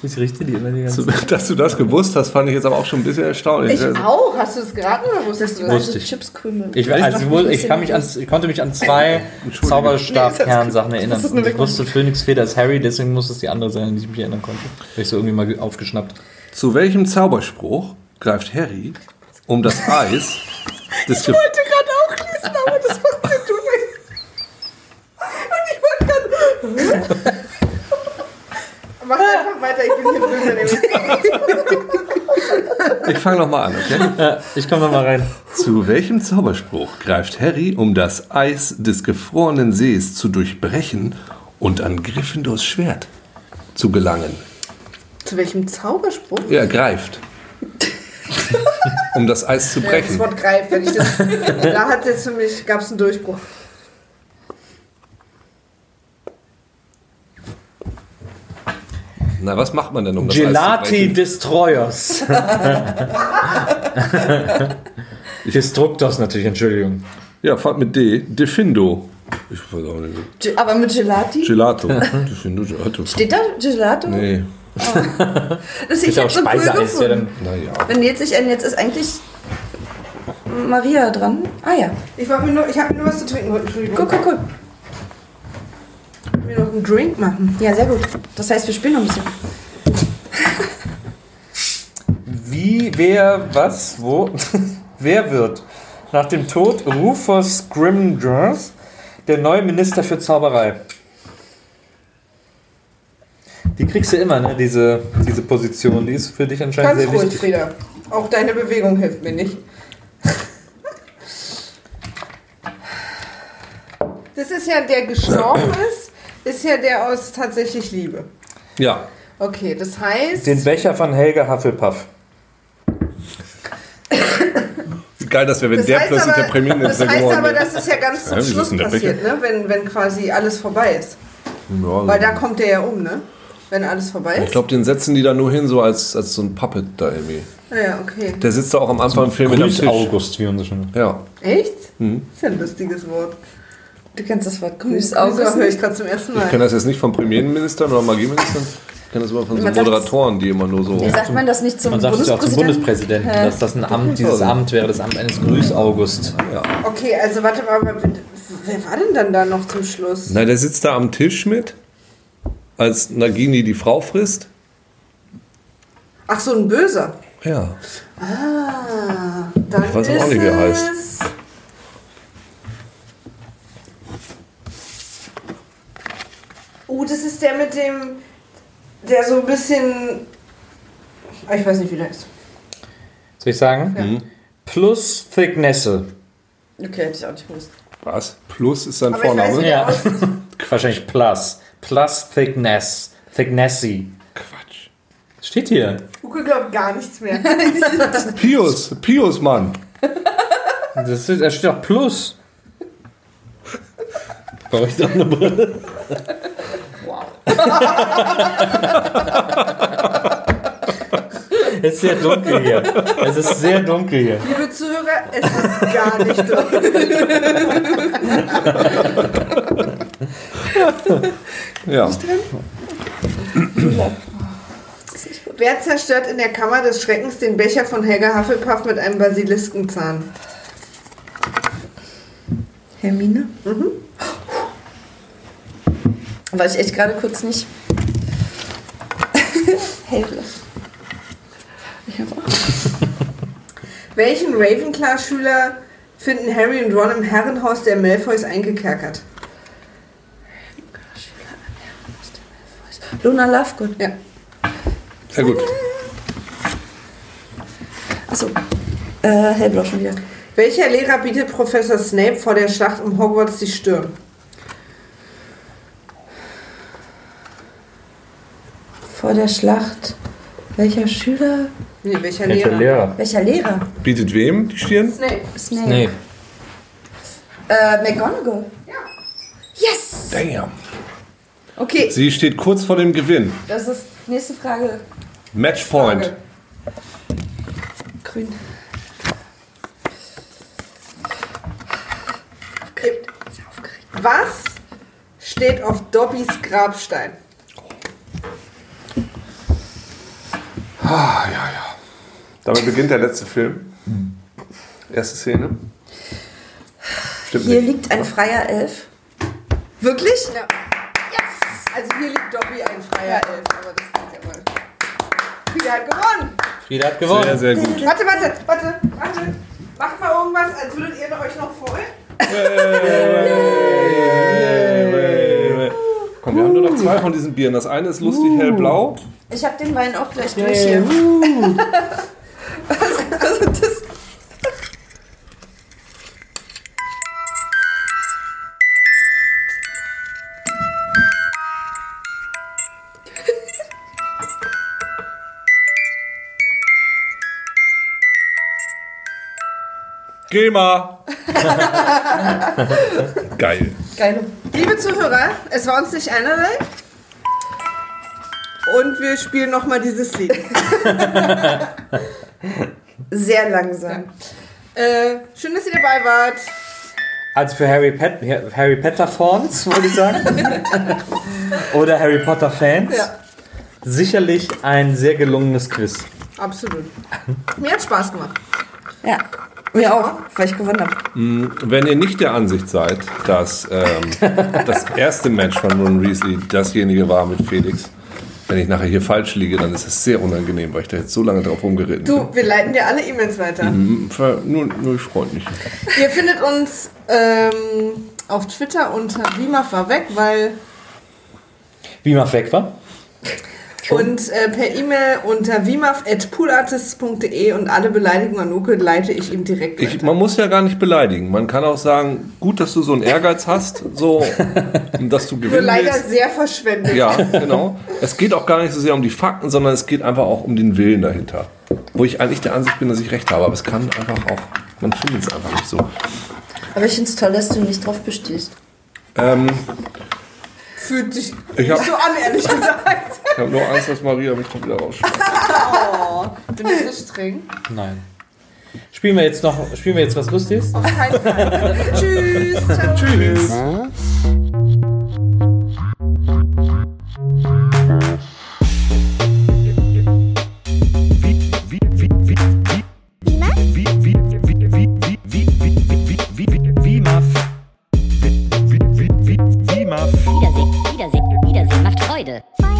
Ich richte die immer die ganze Zeit. Dass du das gewusst hast, fand ich jetzt aber auch schon ein bisschen erstaunlich. Ich auch. Hast du es geraten oder wusstest du das? Wusste ich. Chipskrümel. Ich, also, ich, muss- ich, kann mich an, ich konnte mich an zwei Zauberstab-Kernsachen erinnern. nur Und ich wusste, Phönixfeder ist Harry, deswegen muss es die andere sein, an die ich mich erinnern konnte. Habe ich so irgendwie mal aufgeschnappt. Zu welchem Zauberspruch greift Harry, um das Eis des Ge wollte gerade auch lesen, aber das macht du nicht. Und ich wollte gerade. Mach einfach weiter, ich bin hier drüben. Ich fange nochmal an, okay? Ja, ich komme nochmal rein. Zu welchem Zauberspruch greift Harry, um das Eis des gefrorenen Sees zu durchbrechen und an Gryffindors Schwert zu gelangen? Zu welchem Zauberspruch? Er greift. um das Eis zu Ja, das brechen. Wort greift, wenn ich das. Da hat jetzt für mich, gab es einen Durchbruch. Na, was macht man denn, um das Eis zu Gelati? Destroyers. Destructors natürlich, Entschuldigung. Ja, fahrt mit D. Defindo. Ich weiß auch nicht. Ge- Aber mit Gelati? Gelato. Defindo, Gelato. Steht da Gelato? Nee. Das ich Ist ja auch jetzt so cool Speiseeis, der gefunden. dann. Naja. Wenn jetzt sich ein, jetzt ist eigentlich Maria dran. Ah ja. Ich wollte mir nur, ich habe mir nur was zu trinken heute. Entschuldigung. Guck, guck, guck. Mir noch einen Drink machen. Ja, sehr gut. Das heißt, wir spielen noch ein bisschen. Wie, wer, was, wo, wer wird nach dem Tod Rufus Scrimgeours der neue Minister für Zauberei? Die kriegst du immer, ne? Diese, diese Position. Die ist für dich anscheinend Ganz sehr ruhig, wichtig. Frieda. Auch deine Bewegung hilft mir nicht. Das ist ja der gestorben ist, ist ja der aus tatsächlich Liebe. Ja. Okay, das heißt. Den Becher von Helga Hufflepuff. Geil das wäre, wenn das der plötzlich aber, der Premierminister Das heißt geworden aber, dass es ja ganz zum Ja, Schluss ist passiert, ne? wenn, wenn quasi alles vorbei ist. Ja, Weil da kommt der ja um, ne? Wenn alles vorbei ich ist. glaube, den setzen die da nur hin, so als, als so ein Puppet da irgendwie. Naja, okay. Der sitzt da auch am Anfang im Film mit am Grüß Tisch. August, wie man so schön Ja. Echt? Mhm. ist ja ein lustiges Wort. Du kennst das Wort Grüß Grüße August höre ich gerade zum ersten Ich Mal. kenne das jetzt nicht von Premierministern oder Magieministern. Ich kenne das immer von so Moderatoren, die immer nur so. Wie sagt man das nicht zum Man sagt es ja auch zum Bundespräsidenten? Bundespräsidenten, dass das ein Amt, dieses Amt wäre das Amt eines Grüß August. Okay, also warte mal, wer wer war denn dann da noch zum Schluss? Na, der sitzt da am Tisch mit, als Nagini die Frau frisst. Ach, so ein Böser. Ja. Ah, dann Ich weiß auch nicht, wie er heißt. Oh, das ist der mit dem, der so ein bisschen. Ich weiß nicht, wie der ist. Soll ich sagen? Mhm. Plus Thicknesse. Okay, hätte ich auch nicht gewusst. Was? Plus ist sein Aber ich weiß Vorname. nicht. Ja. Wahrscheinlich Plus. Plus Thickness. Thicknessy. Quatsch. Steht hier. Uke glaubt gar nichts mehr. Pius, Pius, Mann. Das ist, da steht auch Plus. Brauche ich da eine Brille? Es ist sehr dunkel hier. Es ist sehr dunkel hier. Liebe Zuhörer, es ist gar nicht so. Ja. Wer zerstört in der Kammer des Schreckens den Becher von Helga Hufflepuff mit einem Basiliskenzahn? Hermine? Mhm. War ich echt gerade kurz nicht. Helle. Ich hab auch. Welchen Ravenclaw-Schüler finden Harry und Ron im Herrenhaus der Malfoys eingekerkert? Luna Lovegood. Ja. Sehr gut. Achso. Äh, hellblau schon wieder. Welcher Lehrer bietet Professor Snape vor der Schlacht um Hogwarts die Stirn? Vor der Schlacht. Welcher Schüler? Nee, welcher Welcher Lehrer? Lehrer? Welcher Lehrer? Bietet wem die Stirn? Snape. Snape. Nee. Äh, McGonagall. Ja. Yes! Damn. Okay, Sie steht kurz vor dem Gewinn. das ist nächste Frage. Matchpoint. Frage. Grün. Was steht auf Dobbys Grabstein? Ah, ja, ja. Damit beginnt der letzte Film. Erste Szene. Stimmt Hier nicht. liegt ein freier Elf. Wirklich? Ja. Yes! Also hier liegt Dobby ein freier Elf, aber das geht ja wohl. Frieda hat gewonnen! Frieda hat gewonnen. Sehr, sehr gut. Warte, warte, warte, warte. Macht mal irgendwas, als würdet ihr euch noch freuen. Komm, wir haben nur noch zwei von diesen Bieren. Das eine ist lustig hellblau. Ich habe den Wein auch gleich durch hier. also das Geh mal. Geil. geile. Liebe Zuhörer, es war uns nicht einerlei. Und wir spielen nochmal dieses Lied. Sehr langsam. Äh, schön, dass ihr dabei wart. Also für Harry, Pat Harry Potter Fans, würde ich sagen. Oder Harry Potter Fans. Ja. Sicherlich ein sehr gelungenes Quiz. Absolut. Mir hat Spaß gemacht. Ja. Mir auch, weil ich gewonnen habe. Wenn ihr nicht der Ansicht seid, dass ähm, das erste Match von Ron Weasley dasjenige war mit Felix, wenn ich nachher hier falsch liege, dann ist es sehr unangenehm, weil ich da jetzt so lange drauf rumgeritten Du, wir leiten dir alle E-Mails weiter. bin. Ver- Nur, nur freundlich. Ihr findet uns ähm, auf Twitter unter Wimaf war weg, weil Wie weg war. Und äh, per E-Mail unter wimaf.poolartists.de und alle Beleidigungen an Uke leite ich ihm direkt Ich, man muss ja gar nicht beleidigen. Man kann auch sagen, gut, dass du so einen Ehrgeiz hast, so, dass du Nur gewinnen leider willst. sehr verschwendet. Ja, genau. Es geht auch gar nicht so sehr um die Fakten, sondern es geht einfach auch um den Willen dahinter. Wo ich eigentlich der Ansicht bin, dass ich recht habe, aber es kann einfach auch, man findet es einfach nicht so. Aber ich finde es toll, dass du nicht drauf bestehst. Ähm, Fühlt sich Ich nicht hab- so an, ehrlich gesagt. ich habe nur Angst, dass Maria mich da wieder rausschmeißt. Bin ich so streng? Nein. Spielen wir jetzt noch, spielen wir jetzt was Lustiges? Auf keinen Fall. Tschüss. Ciao. Tschüss.